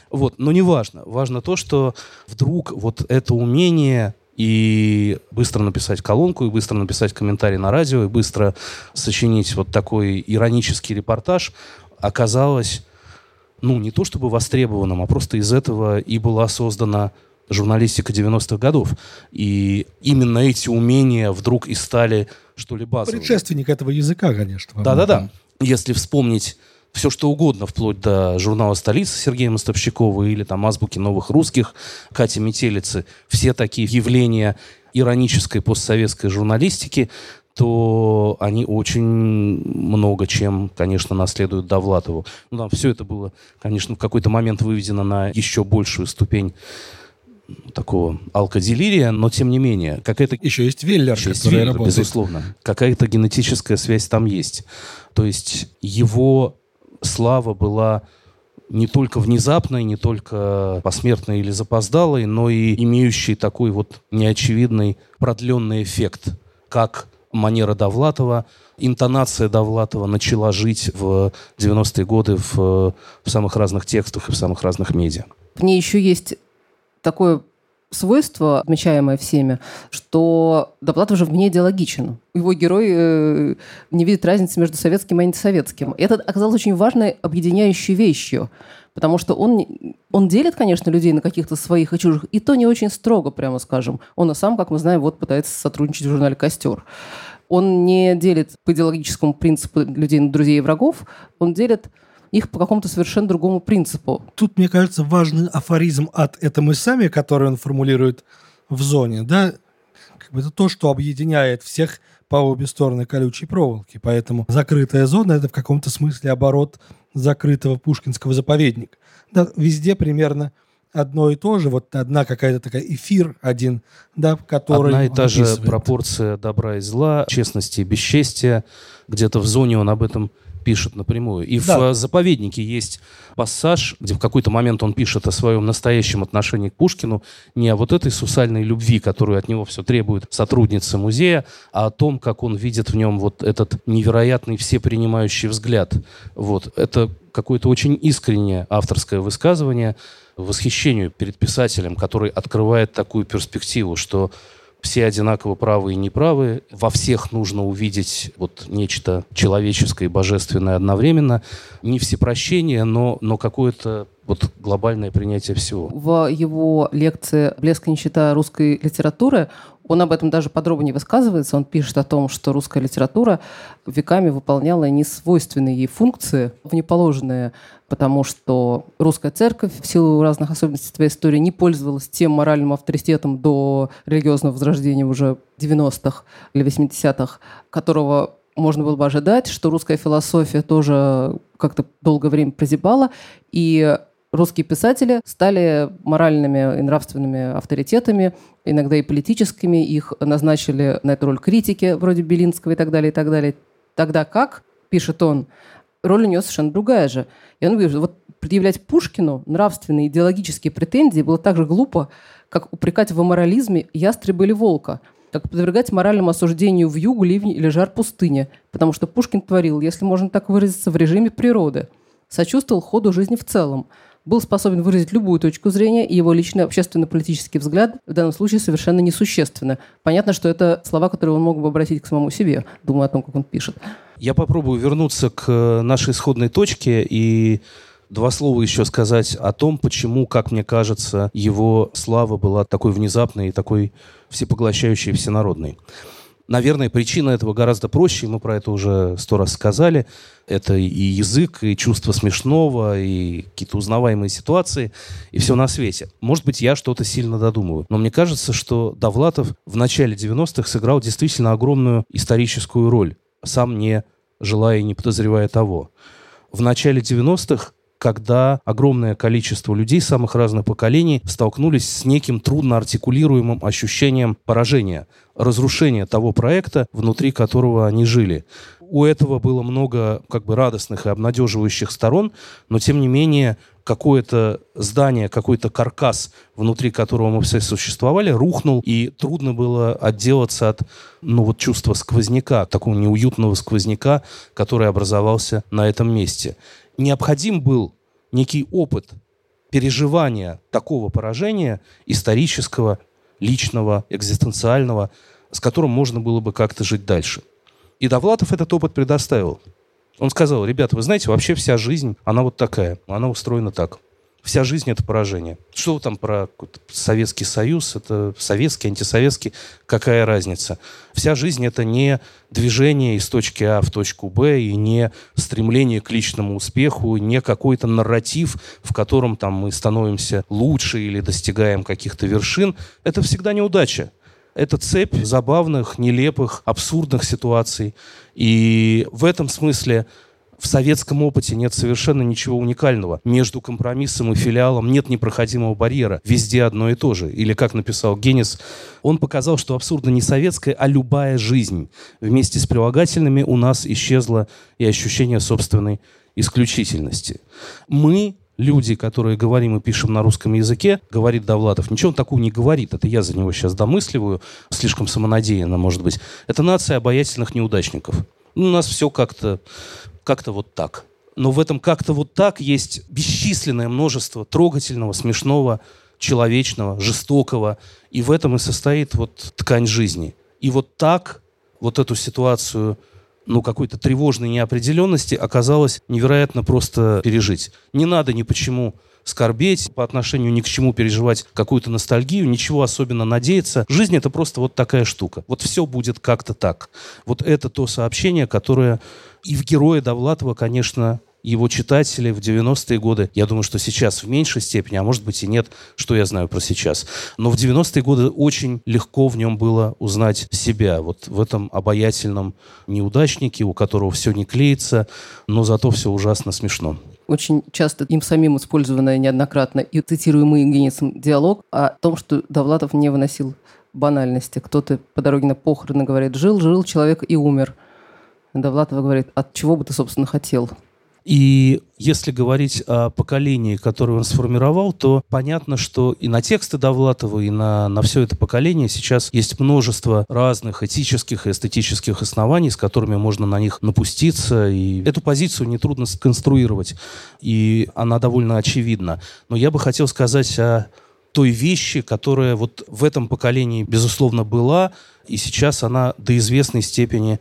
Вот, но не важно. Важно то, что вдруг вот это умение и быстро написать колонку, и быстро написать комментарий на радио, и быстро сочинить вот такой иронический репортаж оказалось ну, не то чтобы востребованным, а просто из этого и была создана журналистика 90-х годов. И именно эти умения вдруг и стали, что ли, базовыми. Предшественник этого языка, конечно. Да-да-да. Если вспомнить все что угодно, вплоть до журнала «Столица» Сергея Мостовщикова или там «Азбуки новых русских» Кати Метелицы, все такие явления иронической постсоветской журналистики, то они очень много чем, конечно, наследуют Довлатову. Ну, там все это было, конечно, в какой-то момент выведено на еще большую ступень такого алкоделирия, но тем не менее, какая-то... Еще есть Веллер, Еще есть Веллер, безусловно. Какая-то генетическая связь там есть. То есть его слава была не только внезапной, не только посмертной или запоздалой, но и имеющей такой вот неочевидный продленный эффект, как манера Довлатова, интонация Довлатова начала жить в 90-е годы в, в самых разных текстах и в самых разных медиа. В ней еще есть такое свойство, отмечаемое всеми, что Довлатов же вне идеологичен. Его герой э, не видит разницы между советским и антисоветским. И это оказалось очень важной объединяющей вещью. Потому что он, он делит, конечно, людей на каких-то своих и чужих, и то не очень строго, прямо скажем. Он и сам, как мы знаем, вот пытается сотрудничать в журнале «Костер». Он не делит по идеологическому принципу людей на друзей и врагов, он делит их по какому-то совершенно другому принципу. Тут, мне кажется, важный афоризм от «это мы сами», который он формулирует в зоне, да, как бы это то, что объединяет всех по обе стороны колючей проволоки. Поэтому закрытая зона – это в каком-то смысле оборот закрытого пушкинского заповедника. Да, везде примерно одно и то же, вот одна какая-то такая эфир один, да, который Одна и та же пропорция добра и зла, честности и бесчестия. Где-то в зоне он об этом пишет напрямую. И да. в «Заповеднике» есть пассаж, где в какой-то момент он пишет о своем настоящем отношении к Пушкину, не о вот этой сусальной любви, которую от него все требует сотрудница музея, а о том, как он видит в нем вот этот невероятный всепринимающий взгляд. Вот. Это какое-то очень искреннее авторское высказывание, восхищению перед писателем, который открывает такую перспективу, что все одинаково правы и неправы. Во всех нужно увидеть вот нечто человеческое и божественное одновременно. Не всепрощение, но, но какое-то вот глобальное принятие всего. В его лекции «Блеск и нищета русской литературы» он об этом даже подробнее высказывается. Он пишет о том, что русская литература веками выполняла несвойственные ей функции, внеположенные, потому что русская церковь в силу разных особенностей своей истории не пользовалась тем моральным авторитетом до религиозного возрождения уже 90-х или 80-х, которого можно было бы ожидать, что русская философия тоже как-то долгое время прозябала, и русские писатели стали моральными и нравственными авторитетами, иногда и политическими. Их назначили на эту роль критики, вроде Белинского и так далее, и так далее. Тогда как, пишет он, роль у него совершенно другая же. И он говорит, вот предъявлять Пушкину нравственные идеологические претензии было так же глупо, как упрекать в аморализме ястреба или волка, как подвергать моральному осуждению в югу, ливни или жар пустыни, потому что Пушкин творил, если можно так выразиться, в режиме природы, сочувствовал ходу жизни в целом, был способен выразить любую точку зрения, и его личный общественно-политический взгляд в данном случае совершенно несущественны. Понятно, что это слова, которые он мог бы обратить к самому себе, думая о том, как он пишет. Я попробую вернуться к нашей исходной точке и Два слова еще сказать о том, почему, как мне кажется, его слава была такой внезапной и такой всепоглощающей, всенародной. Наверное, причина этого гораздо проще, мы про это уже сто раз сказали. Это и язык, и чувство смешного, и какие-то узнаваемые ситуации, и все на свете. Может быть, я что-то сильно додумываю. Но мне кажется, что Довлатов в начале 90-х сыграл действительно огромную историческую роль, сам не желая и не подозревая того. В начале 90-х когда огромное количество людей самых разных поколений столкнулись с неким трудно артикулируемым ощущением поражения, разрушения того проекта, внутри которого они жили. У этого было много как бы радостных и обнадеживающих сторон, но тем не менее какое-то здание, какой-то каркас, внутри которого мы все существовали, рухнул, и трудно было отделаться от ну, вот чувства сквозняка, такого неуютного сквозняка, который образовался на этом месте необходим был некий опыт переживания такого поражения исторического, личного, экзистенциального, с которым можно было бы как-то жить дальше. И Довлатов этот опыт предоставил. Он сказал, ребята, вы знаете, вообще вся жизнь, она вот такая, она устроена так. Вся жизнь — это поражение. Что там про Советский Союз? Это советский, антисоветский. Какая разница? Вся жизнь — это не движение из точки А в точку Б и не стремление к личному успеху, не какой-то нарратив, в котором там мы становимся лучше или достигаем каких-то вершин. Это всегда неудача. Это цепь забавных, нелепых, абсурдных ситуаций. И в этом смысле в советском опыте нет совершенно ничего уникального. Между компромиссом и филиалом нет непроходимого барьера. Везде одно и то же. Или, как написал Генис, он показал, что абсурдно не советская, а любая жизнь. Вместе с прилагательными у нас исчезло и ощущение собственной исключительности. Мы люди, которые говорим и пишем на русском языке, говорит Довлатов, ничего он такого не говорит, это я за него сейчас домысливаю, слишком самонадеянно, может быть. Это нация обаятельных неудачников. Ну, у нас все как-то как-то вот так. Но в этом как-то вот так есть бесчисленное множество трогательного, смешного, человечного, жестокого. И в этом и состоит вот ткань жизни. И вот так вот эту ситуацию ну, какой-то тревожной неопределенности оказалось невероятно просто пережить. Не надо ни почему скорбеть, по отношению ни к чему переживать какую-то ностальгию, ничего особенно надеяться. Жизнь — это просто вот такая штука. Вот все будет как-то так. Вот это то сообщение, которое и в герое Довлатова, конечно, его читатели в 90-е годы, я думаю, что сейчас в меньшей степени, а может быть и нет, что я знаю про сейчас. Но в 90-е годы очень легко в нем было узнать себя. Вот в этом обаятельном неудачнике, у которого все не клеится, но зато все ужасно смешно очень часто им самим использованный неоднократно и цитируемый Евгенисом диалог о том, что Довлатов не выносил банальности. Кто-то по дороге на похороны говорит, жил, жил человек и умер. Довлатова говорит, от чего бы ты, собственно, хотел? И если говорить о поколении, которое он сформировал, то понятно, что и на тексты Довлатова, и на, на все это поколение сейчас есть множество разных этических и эстетических оснований, с которыми можно на них напуститься. И эту позицию нетрудно сконструировать, и она довольно очевидна. Но я бы хотел сказать о той вещи, которая вот в этом поколении, безусловно, была, и сейчас она до известной степени,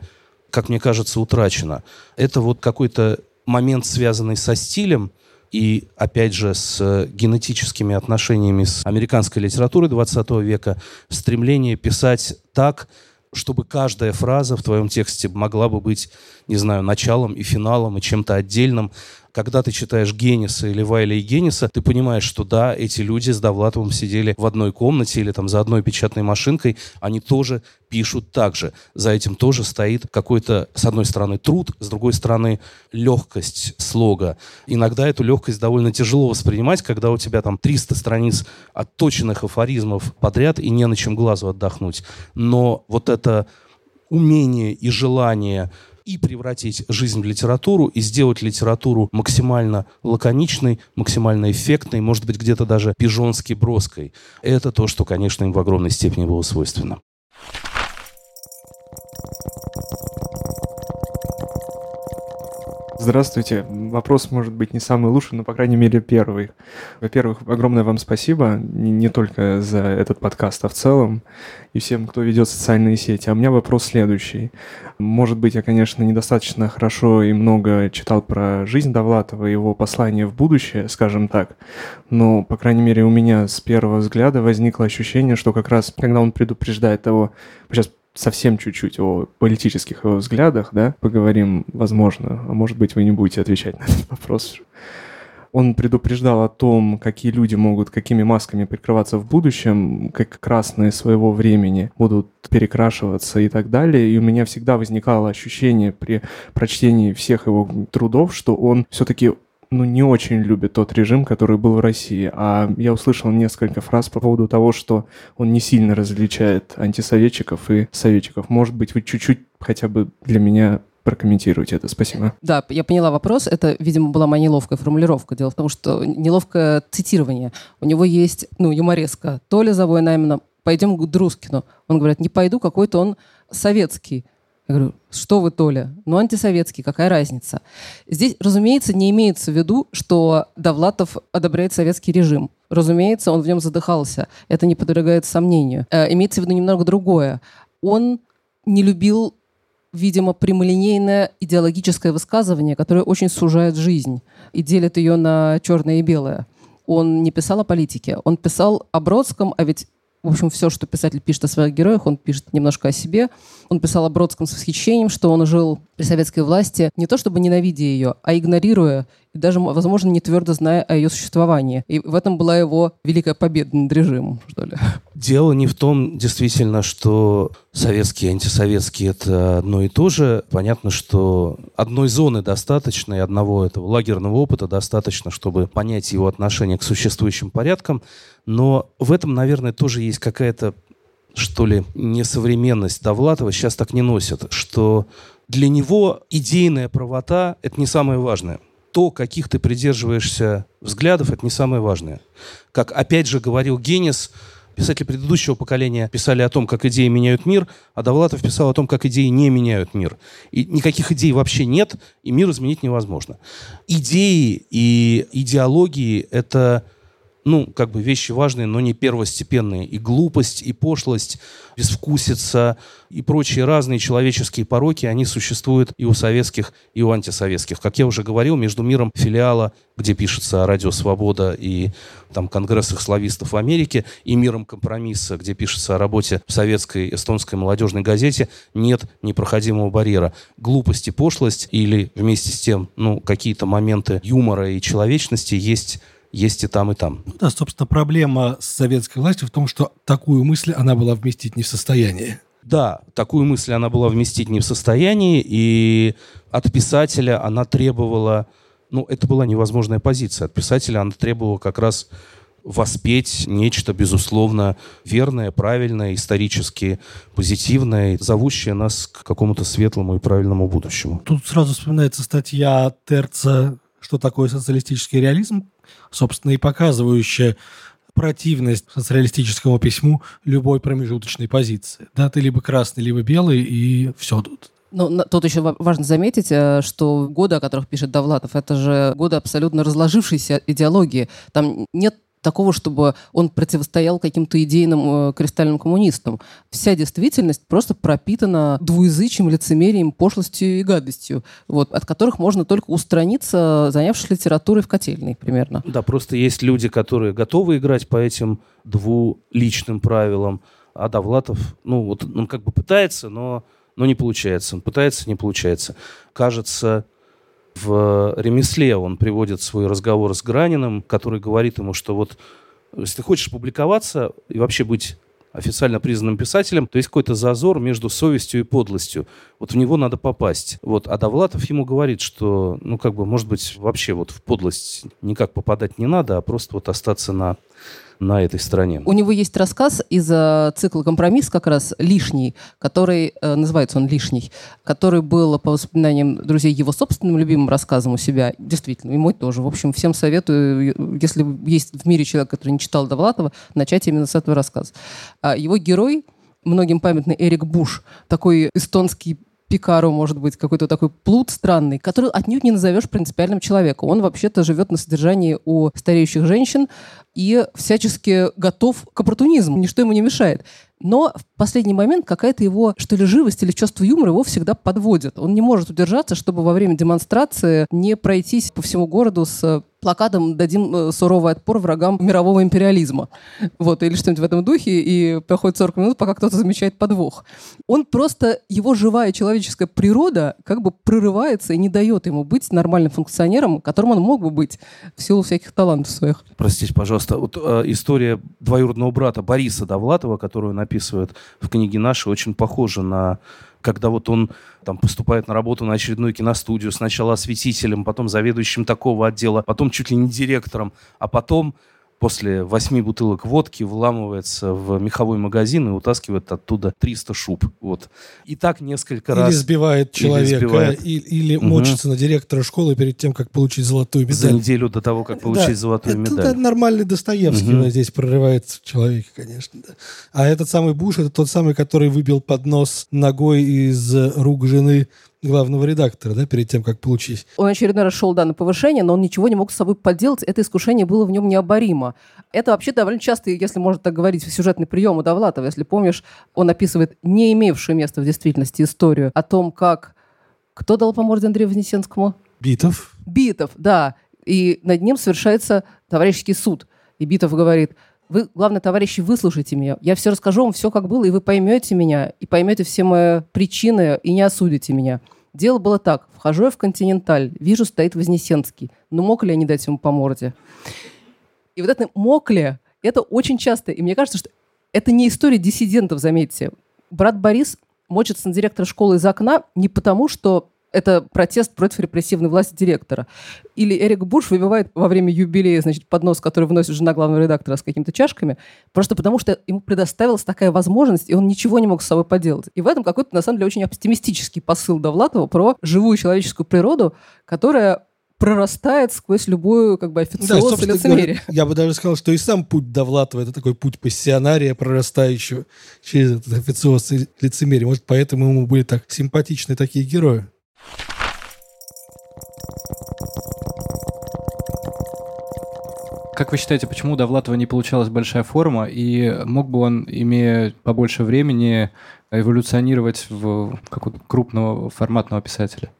как мне кажется, утрачена. Это вот какой-то момент, связанный со стилем, и, опять же, с генетическими отношениями с американской литературой 20 века, стремление писать так, чтобы каждая фраза в твоем тексте могла бы быть, не знаю, началом и финалом, и чем-то отдельным, когда ты читаешь Генниса или Вайля и Генниса, ты понимаешь, что да, эти люди с Довлатовым сидели в одной комнате или там за одной печатной машинкой, они тоже пишут так же. За этим тоже стоит какой-то, с одной стороны, труд, с другой стороны, легкость слога. Иногда эту легкость довольно тяжело воспринимать, когда у тебя там 300 страниц отточенных афоризмов подряд и не на чем глазу отдохнуть. Но вот это умение и желание и превратить жизнь в литературу, и сделать литературу максимально лаконичной, максимально эффектной, может быть, где-то даже пижонски броской. Это то, что, конечно, им в огромной степени было свойственно. Здравствуйте. Вопрос может быть не самый лучший, но, по крайней мере, первый. Во-первых, огромное вам спасибо не, не только за этот подкаст, а в целом, и всем, кто ведет социальные сети. А у меня вопрос следующий. Может быть, я, конечно, недостаточно хорошо и много читал про жизнь Довлатова и его послание в будущее, скажем так, но, по крайней мере, у меня с первого взгляда возникло ощущение, что как раз, когда он предупреждает того, сейчас совсем чуть-чуть о политических его взглядах, да, поговорим, возможно, а может быть, вы не будете отвечать <laughs> на этот вопрос. Он предупреждал о том, какие люди могут какими масками прикрываться в будущем, как красные своего времени будут перекрашиваться и так далее. И у меня всегда возникало ощущение при прочтении всех его трудов, что он все-таки ну, не очень любит тот режим, который был в России. А я услышал несколько фраз по поводу того, что он не сильно различает антисоветчиков и советчиков. Может быть, вы чуть-чуть хотя бы для меня прокомментируйте это. Спасибо. Да, я поняла вопрос. Это, видимо, была моя неловкая формулировка. Дело в том, что неловкое цитирование. У него есть, ну, юмореска. Толя Завой Наймана, пойдем к Друскину. Он говорит, не пойду, какой-то он советский. Я говорю, что вы, Толя? Ну, антисоветский, какая разница? Здесь, разумеется, не имеется в виду, что Довлатов одобряет советский режим. Разумеется, он в нем задыхался. Это не подвергается сомнению. Э, имеется в виду немного другое. Он не любил, видимо, прямолинейное идеологическое высказывание, которое очень сужает жизнь и делит ее на черное и белое. Он не писал о политике, он писал о Бродском, а ведь в общем, все, что писатель пишет о своих героях, он пишет немножко о себе. Он писал о Бродском с восхищением, что он жил при советской власти не то чтобы ненавидя ее, а игнорируя и даже, возможно, не твердо зная о ее существовании. И в этом была его великая победа над режимом, что ли. <laughs> Дело не в том, действительно, что советские и антисоветские – это одно и то же. Понятно, что одной зоны достаточно, и одного этого лагерного опыта достаточно, чтобы понять его отношение к существующим порядкам. Но в этом, наверное, тоже есть какая-то что ли, несовременность Довлатова сейчас так не носят, что для него идейная правота – это не самое важное то, каких ты придерживаешься взглядов, это не самое важное. Как опять же говорил Генис, писатели предыдущего поколения писали о том, как идеи меняют мир, а Довлатов писал о том, как идеи не меняют мир. И никаких идей вообще нет, и мир изменить невозможно. Идеи и идеологии — это ну, как бы вещи важные, но не первостепенные. И глупость, и пошлость, безвкусица и прочие разные человеческие пороки, они существуют и у советских, и у антисоветских. Как я уже говорил, между миром филиала, где пишется «Радио Свобода» и там Конгрессах славистов в Америке, и миром компромисса, где пишется о работе в советской эстонской молодежной газете, нет непроходимого барьера. Глупость и пошлость или вместе с тем, ну, какие-то моменты юмора и человечности есть есть и там, и там. Ну да, собственно, проблема с советской властью в том, что такую мысль она была вместить не в состоянии. Да, такую мысль она была вместить не в состоянии, и от писателя она требовала, ну, это была невозможная позиция, от писателя она требовала как раз воспеть нечто, безусловно, верное, правильное, исторически позитивное, зовущее нас к какому-то светлому и правильному будущему. Тут сразу вспоминается статья Терца «Что такое социалистический реализм?», собственно, и показывающая противность социалистическому письму любой промежуточной позиции. Да, ты либо красный, либо белый, и все тут. Ну, тут еще важно заметить, э, что годы, о которых пишет Довлатов, это же годы абсолютно разложившейся идеологии. Там нет такого, чтобы он противостоял каким-то идейным э, кристальным коммунистам. Вся действительность просто пропитана двуязычием, лицемерием, пошлостью и гадостью, вот, от которых можно только устраниться, занявшись литературой в котельной примерно. Да, просто есть люди, которые готовы играть по этим двуличным правилам, а Довлатов, ну, вот он как бы пытается, но, но не получается. Он пытается, не получается. Кажется, в ремесле он приводит свой разговор с Граниным, который говорит ему, что вот если ты хочешь публиковаться и вообще быть официально признанным писателем, то есть какой-то зазор между совестью и подлостью. Вот в него надо попасть. Вот. А Довлатов ему говорит, что, ну, как бы, может быть, вообще вот в подлость никак попадать не надо, а просто вот остаться на на этой стороне. У него есть рассказ из э, цикла «Компромисс» как раз «Лишний», который, э, называется он «Лишний», который был, по воспоминаниям друзей, его собственным любимым рассказом у себя. Действительно, и мой тоже. В общем, всем советую, если есть в мире человек, который не читал Довлатова, начать именно с этого рассказа. А его герой, многим памятный Эрик Буш, такой эстонский Пикару, может быть, какой-то такой плут странный, который отнюдь не назовешь принципиальным человеком. Он вообще-то живет на содержании у стареющих женщин и всячески готов к оппортунизму. Ничто ему не мешает. Но в последний момент какая-то его, что ли, живость или чувство юмора его всегда подводит. Он не может удержаться, чтобы во время демонстрации не пройтись по всему городу с плакатом «Дадим э, суровый отпор врагам мирового империализма». Вот, или что-нибудь в этом духе, и проходит 40 минут, пока кто-то замечает подвох. Он просто, его живая человеческая природа как бы прорывается и не дает ему быть нормальным функционером, которым он мог бы быть в силу всяких талантов своих. Простите, пожалуйста, вот э, история двоюродного брата Бориса Довлатова, которую он описывает в книге нашей, очень похожа на когда вот он там поступает на работу на очередную киностудию, сначала осветителем, потом заведующим такого отдела, потом чуть ли не директором, а потом после восьми бутылок водки вламывается в меховой магазин и утаскивает оттуда 300 шуб. Вот. И так несколько или раз. Сбивает человека, или сбивает и- или Мгм. мочится на директора школы перед тем, как получить золотую За медаль. неделю до того, как получить Да, золотую медаль. это нормальный Достоевский вот здесь прорывается в человеке, конечно. да. А этот самый Буш, это тот самый, который выбил поднос ногой из рук жены главного редактора, да, перед тем, как получить. Он очередной раз шел, да, на повышение, но он ничего не мог с собой поделать. Это искушение было в нем необоримо. Это вообще довольно часто, если можно так говорить, сюжетный прием у Довлатова. Если помнишь, он описывает не имевшую место в действительности историю о том, как... Кто дал по морде Андрею Вознесенскому? Битов. Битов, да. И над ним совершается товарищеский суд. И Битов говорит, вы, главное, товарищи, выслушайте меня. Я все расскажу вам, все как было, и вы поймете меня, и поймете все мои причины, и не осудите меня. Дело было так. Вхожу я в «Континенталь», вижу, стоит Вознесенский. Ну, мог ли я не дать ему по морде? И вот это «мог ли» — это очень часто. И мне кажется, что это не история диссидентов, заметьте. Брат Борис мочится на директора школы из окна не потому, что это протест против репрессивной власти директора. Или Эрик Буш выбивает во время юбилея, значит, поднос, который выносит жена главного редактора с какими-то чашками, просто потому что ему предоставилась такая возможность, и он ничего не мог с собой поделать. И в этом какой-то, на самом деле, очень оптимистический посыл Довлатова про живую человеческую природу, которая прорастает сквозь любую как бы официоз собственно лицемерие. говоря, я бы даже сказал, что и сам путь Довлатова это такой путь пассионария, прорастающего через этот официоз и лицемерие. Может, поэтому ему были так симпатичны такие герои. Как вы считаете, почему у Довлатова не получалась большая форма, и мог бы он, имея побольше времени, эволюционировать в какого-то крупного форматного писателя?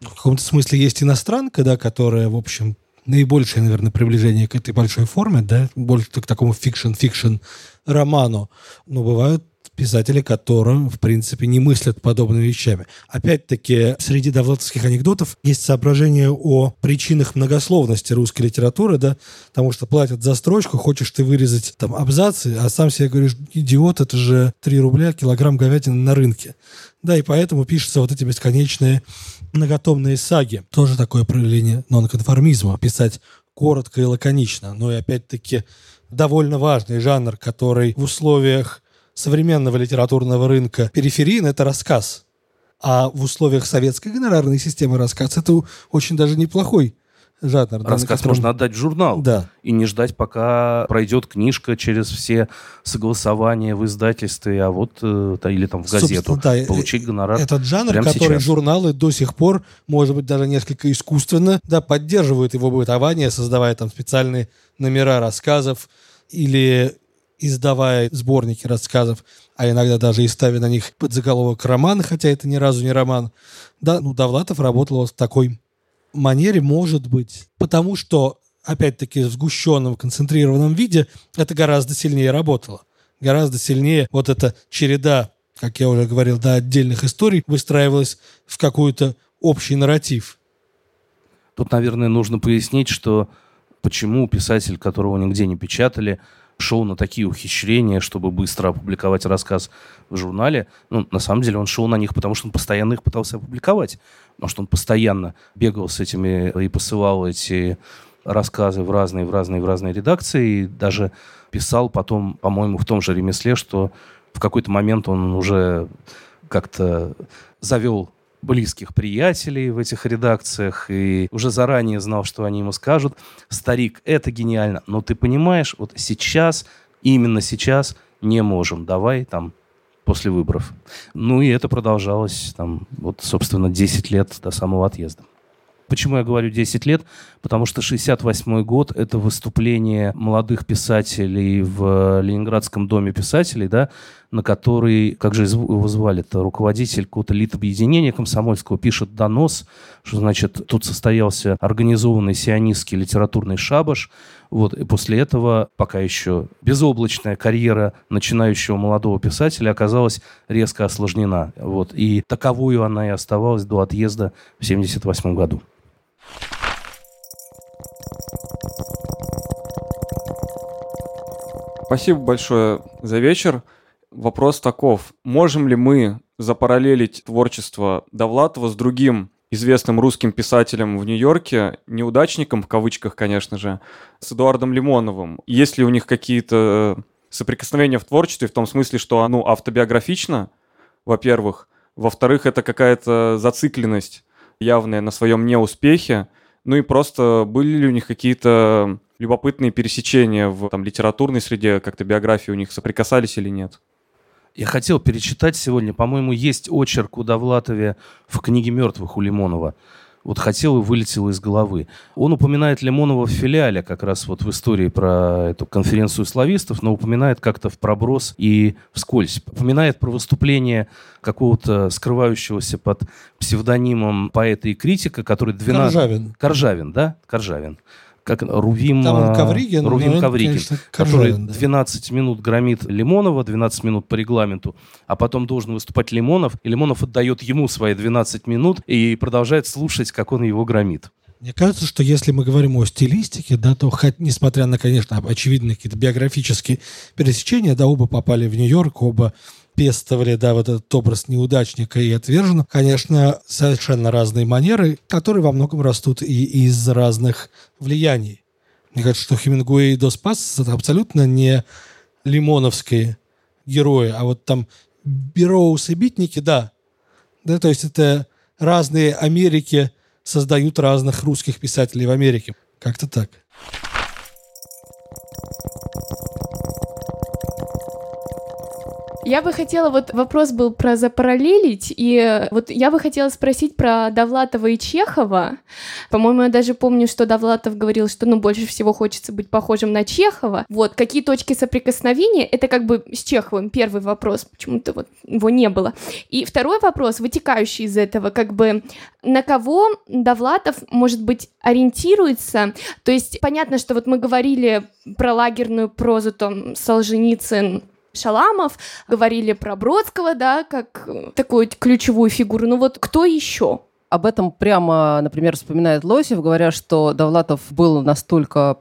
В каком-то смысле есть иностранка, да, которая, в общем, наибольшее, наверное, приближение к этой большой форме, да, больше к такому fiction-fiction роману. Но бывают писатели, которые, в принципе, не мыслят подобными вещами. Опять-таки, среди довлатовских анекдотов есть соображение о причинах многословности русской литературы, да, потому что платят за строчку, хочешь ты вырезать там абзацы, а сам себе говоришь, идиот, это же 3 рубля килограмм говядины на рынке. Да, и поэтому пишутся вот эти бесконечные многотомные саги. Тоже такое проявление нонконформизма. Писать коротко и лаконично. Но и опять-таки довольно важный жанр, который в условиях современного литературного рынка периферийно это рассказ. А в условиях советской гонорарной системы рассказ это очень даже неплохой жанр. да, Рассказ котором- можно отдать в журнал. Да. И не ждать, пока пройдет книжка через все согласования в издательстве, а вот э, или там в газету. Собственно, да, э, получить гонорар. Этот жанр, прямо который сейчас. журналы до сих пор, может быть, даже несколько искусственно, да, поддерживают его бытование, создавая там специальные номера рассказов или издавая сборники рассказов, а иногда даже и ставя на них подзаголовок романа, хотя это ни разу не роман. Да, ну, Довлатов работал вот в такой манере, может быть, потому что, опять-таки, в сгущенном, концентрированном виде это гораздо сильнее работало. Гораздо сильнее вот эта череда, как я уже говорил, да, отдельных историй выстраивалась в какой-то общий нарратив. Тут, наверное, нужно пояснить, что почему писатель, которого нигде не печатали, шел на такие ухищрения, чтобы быстро опубликовать рассказ в журнале. Ну, на самом деле он шел на них, потому что он постоянно их пытался опубликовать. Потому что он постоянно бегал с этими и посылал эти рассказы в разные, в разные, в разные редакции. И даже писал потом, по-моему, в том же ремесле, что в какой-то момент он уже как-то завел близких приятелей в этих редакциях и уже заранее знал, что они ему скажут. Старик, это гениально, но ты понимаешь, вот сейчас, именно сейчас не можем. Давай там после выборов. Ну и это продолжалось, там, вот, собственно, 10 лет до самого отъезда. Почему я говорю 10 лет? Потому что 68 год – это выступление молодых писателей в Ленинградском доме писателей, да, на который, как же его звали это руководитель какого-то литобъединения комсомольского, пишет донос, что, значит, тут состоялся организованный сионистский литературный шабаш, вот, и после этого пока еще безоблачная карьера начинающего молодого писателя оказалась резко осложнена. Вот, и таковую она и оставалась до отъезда в 1978 году. Спасибо большое за вечер. Вопрос таков. Можем ли мы запараллелить творчество Довлатова с другим известным русским писателем в Нью-Йорке, неудачником в кавычках, конечно же, с Эдуардом Лимоновым? Есть ли у них какие-то соприкосновения в творчестве в том смысле, что оно автобиографично, во-первых, во-вторых, это какая-то зацикленность явная на своем неуспехе, ну и просто были ли у них какие-то любопытные пересечения в там, литературной среде, как-то биографии у них соприкасались или нет? Я хотел перечитать сегодня, по-моему, есть очерк у Довлатове в книге «Мертвых» у Лимонова. Вот хотел и вылетел из головы. Он упоминает Лимонова в филиале, как раз вот в истории про эту конференцию славистов, но упоминает как-то в проброс и вскользь. Упоминает про выступление какого-то скрывающегося под псевдонимом поэта и критика, который 12... Коржавин. Коржавин, да? Коржавин как Рувим, Там он а, Ковригин, Рувим но Ковригин, конечно, который да. 12 минут громит Лимонова, 12 минут по регламенту, а потом должен выступать Лимонов, и Лимонов отдает ему свои 12 минут и продолжает слушать, как он его громит. Мне кажется, что если мы говорим о стилистике, да, то, хоть, несмотря на, конечно, очевидные какие-то биографические пересечения, да, оба попали в Нью-Йорк, оба пестовали, да, вот этот образ неудачника и отверженного. Конечно, совершенно разные манеры, которые во многом растут и из разных влияний. Мне кажется, что Хемингуэй и Дос Пасос это абсолютно не лимоновские герои, а вот там Бероуз и Битники, да. Да, то есть это разные Америки создают разных русских писателей в Америке. Как-то так. Я бы хотела, вот вопрос был про запараллелить, и вот я бы хотела спросить про Довлатова и Чехова. По-моему, я даже помню, что Довлатов говорил, что, ну, больше всего хочется быть похожим на Чехова. Вот, какие точки соприкосновения, это как бы с Чеховым первый вопрос, почему-то вот его не было. И второй вопрос, вытекающий из этого, как бы, на кого Довлатов, может быть, ориентируется? То есть, понятно, что вот мы говорили про лагерную прозу, там, Солженицын, Шаламов, говорили про Бродского, да, как э, такую ключевую фигуру. Ну вот кто еще? Об этом прямо, например, вспоминает Лосев, говоря, что Довлатов был настолько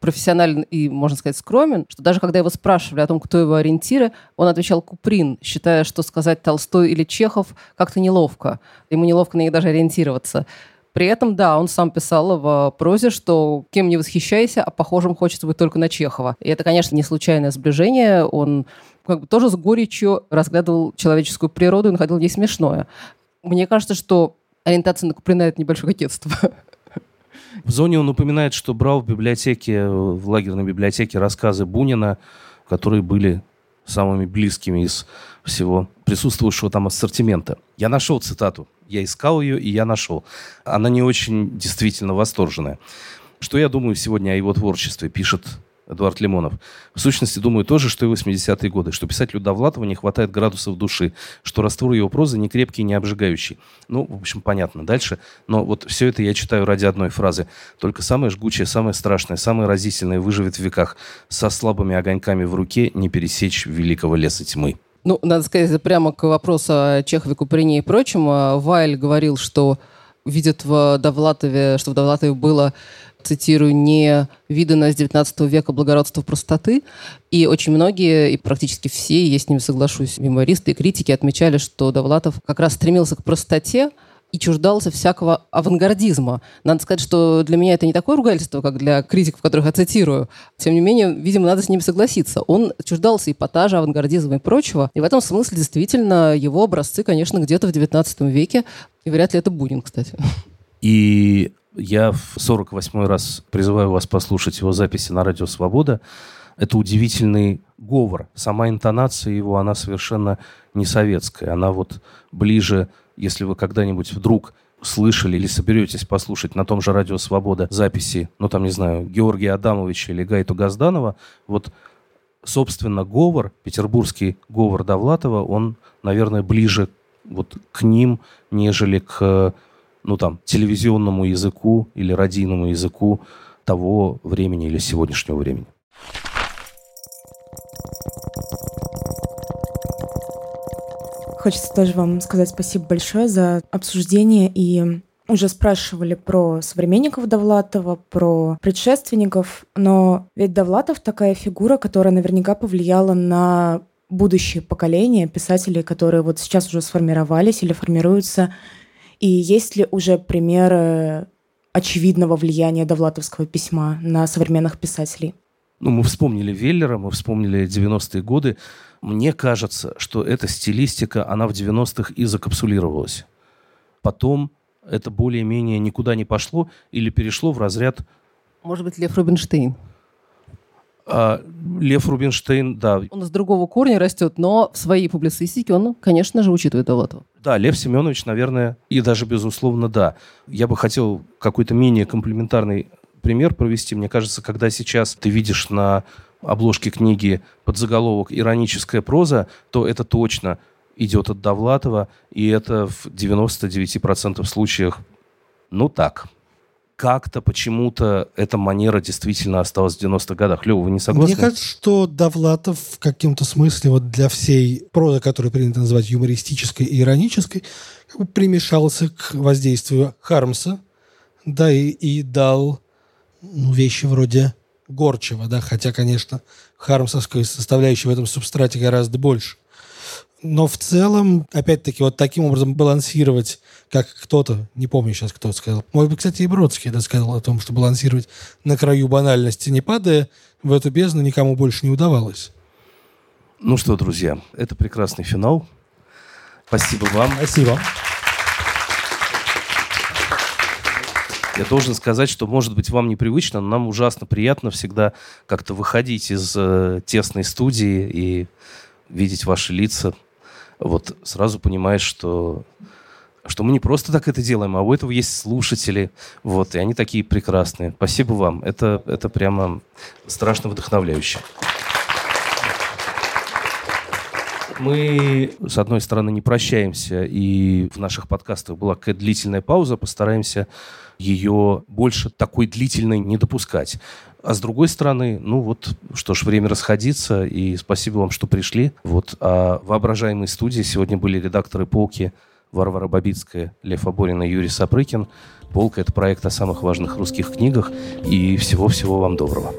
профессионален и, можно сказать, скромен, что даже когда его спрашивали о том, кто его ориентиры, он отвечал Куприн, считая, что сказать Толстой или Чехов как-то неловко. Ему неловко на них даже ориентироваться. При этом, да, он сам писал в прозе, что кем не восхищайся, а похожим хочется быть только на Чехова. И это, конечно, не случайное сближение. Он как бы тоже с горечью разглядывал человеческую природу и находил в ней смешное. Мне кажется, что ориентация на Куприна — это небольшое кокетство. <laughs> В зоне он упоминает, что брал в библиотеке, в лагерной библиотеке рассказы Бунина, которые были самыми близкими из всего присутствующего там ассортимента. Я нашел цитату я искал ее, и я нашел. Она не очень действительно восторженная. Что я думаю сегодня о его творчестве, пишет Эдуард Лимонов. В сущности, думаю тоже, что и 80-е годы, что писателю Довлатова не хватает градусов души, что раствор его прозы не крепкий, не обжигающий. Ну, в общем, понятно. Дальше. Но вот все это я читаю ради одной фразы. Только самое жгучее, самое страшное, самое разительное выживет в веках. Со слабыми огоньками в руке не пересечь великого леса тьмы. Ну, надо сказать, прямо к вопросу о Чехове, Куприне и прочем. А, Вайль говорил, что видит в Довлатове, что в Довлатове было, цитирую, не видано с 19 века благородство простоты. И очень многие, и практически все, я с ними соглашусь, мемористы и критики отмечали, что Довлатов как раз стремился к простоте, и чуждался всякого авангардизма. Надо сказать, что для меня это не такое ругательство, как для критиков, которых я цитирую. Тем не менее, видимо, надо с ними согласиться. Он чуждался эпатажа, авангардизма и прочего. И в этом смысле действительно его образцы, конечно, где-то в XIX веке. И вряд ли это Бунин, кстати. И я в 48-й раз призываю вас послушать его записи на радио «Свобода». это удивительный говор. Сама интонация его, она совершенно не советская. Она вот ближе, если вы когда-нибудь вдруг слышали или соберетесь послушать на том же радио «Свобода» записи, ну там, не знаю, Георгия Адамовича или Гайту Газданова, вот, собственно, говор, петербургский говор Довлатова, он, наверное, ближе вот к ним, нежели к, ну там, телевизионному языку или радийному языку того времени или сегодняшнего времени. Хочется тоже вам сказать спасибо большое за обсуждение и уже спрашивали про современников Довлатова, про предшественников, но ведь Довлатов такая фигура, которая наверняка повлияла на будущее поколение писателей, которые вот сейчас уже сформировались или формируются. И есть ли уже примеры очевидного влияния довлатовского письма на современных писателей? Ну, мы вспомнили Веллера, мы вспомнили 90-е годы. Мне кажется, что эта стилистика, она в 90-х и закапсулировалась. Потом это более-менее никуда не пошло или перешло в разряд... Может быть, Лев Рубинштейн? А, Лев Рубинштейн, да. Он из другого корня растет, но в своей публицистике он, конечно же, учитывает Довлатова. Да, Лев Семенович, наверное, и даже безусловно, да. Я бы хотел какой-то менее комплементарный пример провести. Мне кажется, когда сейчас ты видишь на обложке книги под заголовок «Ироническая проза», то это точно идет от Довлатова, и это в 99% случаях, ну так, как-то почему-то эта манера действительно осталась в 90-х годах. Лева, вы не согласны? Мне кажется, что Довлатов в каком-то смысле вот для всей прозы, которую принято называть юмористической и иронической, как бы примешался к воздействию Хармса, да, и, и дал ну, вещи вроде Горчева, да, хотя, конечно, хармсовской составляющей в этом субстрате гораздо больше. Но в целом, опять-таки, вот таким образом балансировать, как кто-то, не помню сейчас, кто сказал, может быть, кстати, и Бродский да, сказал о том, что балансировать на краю банальности, не падая в эту бездну, никому больше не удавалось. Ну что, друзья, это прекрасный финал. Спасибо вам. Спасибо. Я должен сказать, что, может быть, вам непривычно, но нам ужасно приятно всегда как-то выходить из э, тесной студии и видеть ваши лица. Вот сразу понимаешь, что, что мы не просто так это делаем, а у этого есть слушатели. Вот, и они такие прекрасные. Спасибо вам. Это, это прямо страшно вдохновляюще. Мы, с одной стороны, не прощаемся, и в наших подкастах была какая-то длительная пауза, постараемся ее больше такой длительной не допускать. А с другой стороны, ну вот, что ж, время расходиться, и спасибо вам, что пришли. Вот, а воображаемой студии сегодня были редакторы «Полки» Варвара Бабицкая, Лев Аборин и Юрий Сапрыкин. «Полка» — это проект о самых важных русских книгах, и всего-всего вам доброго.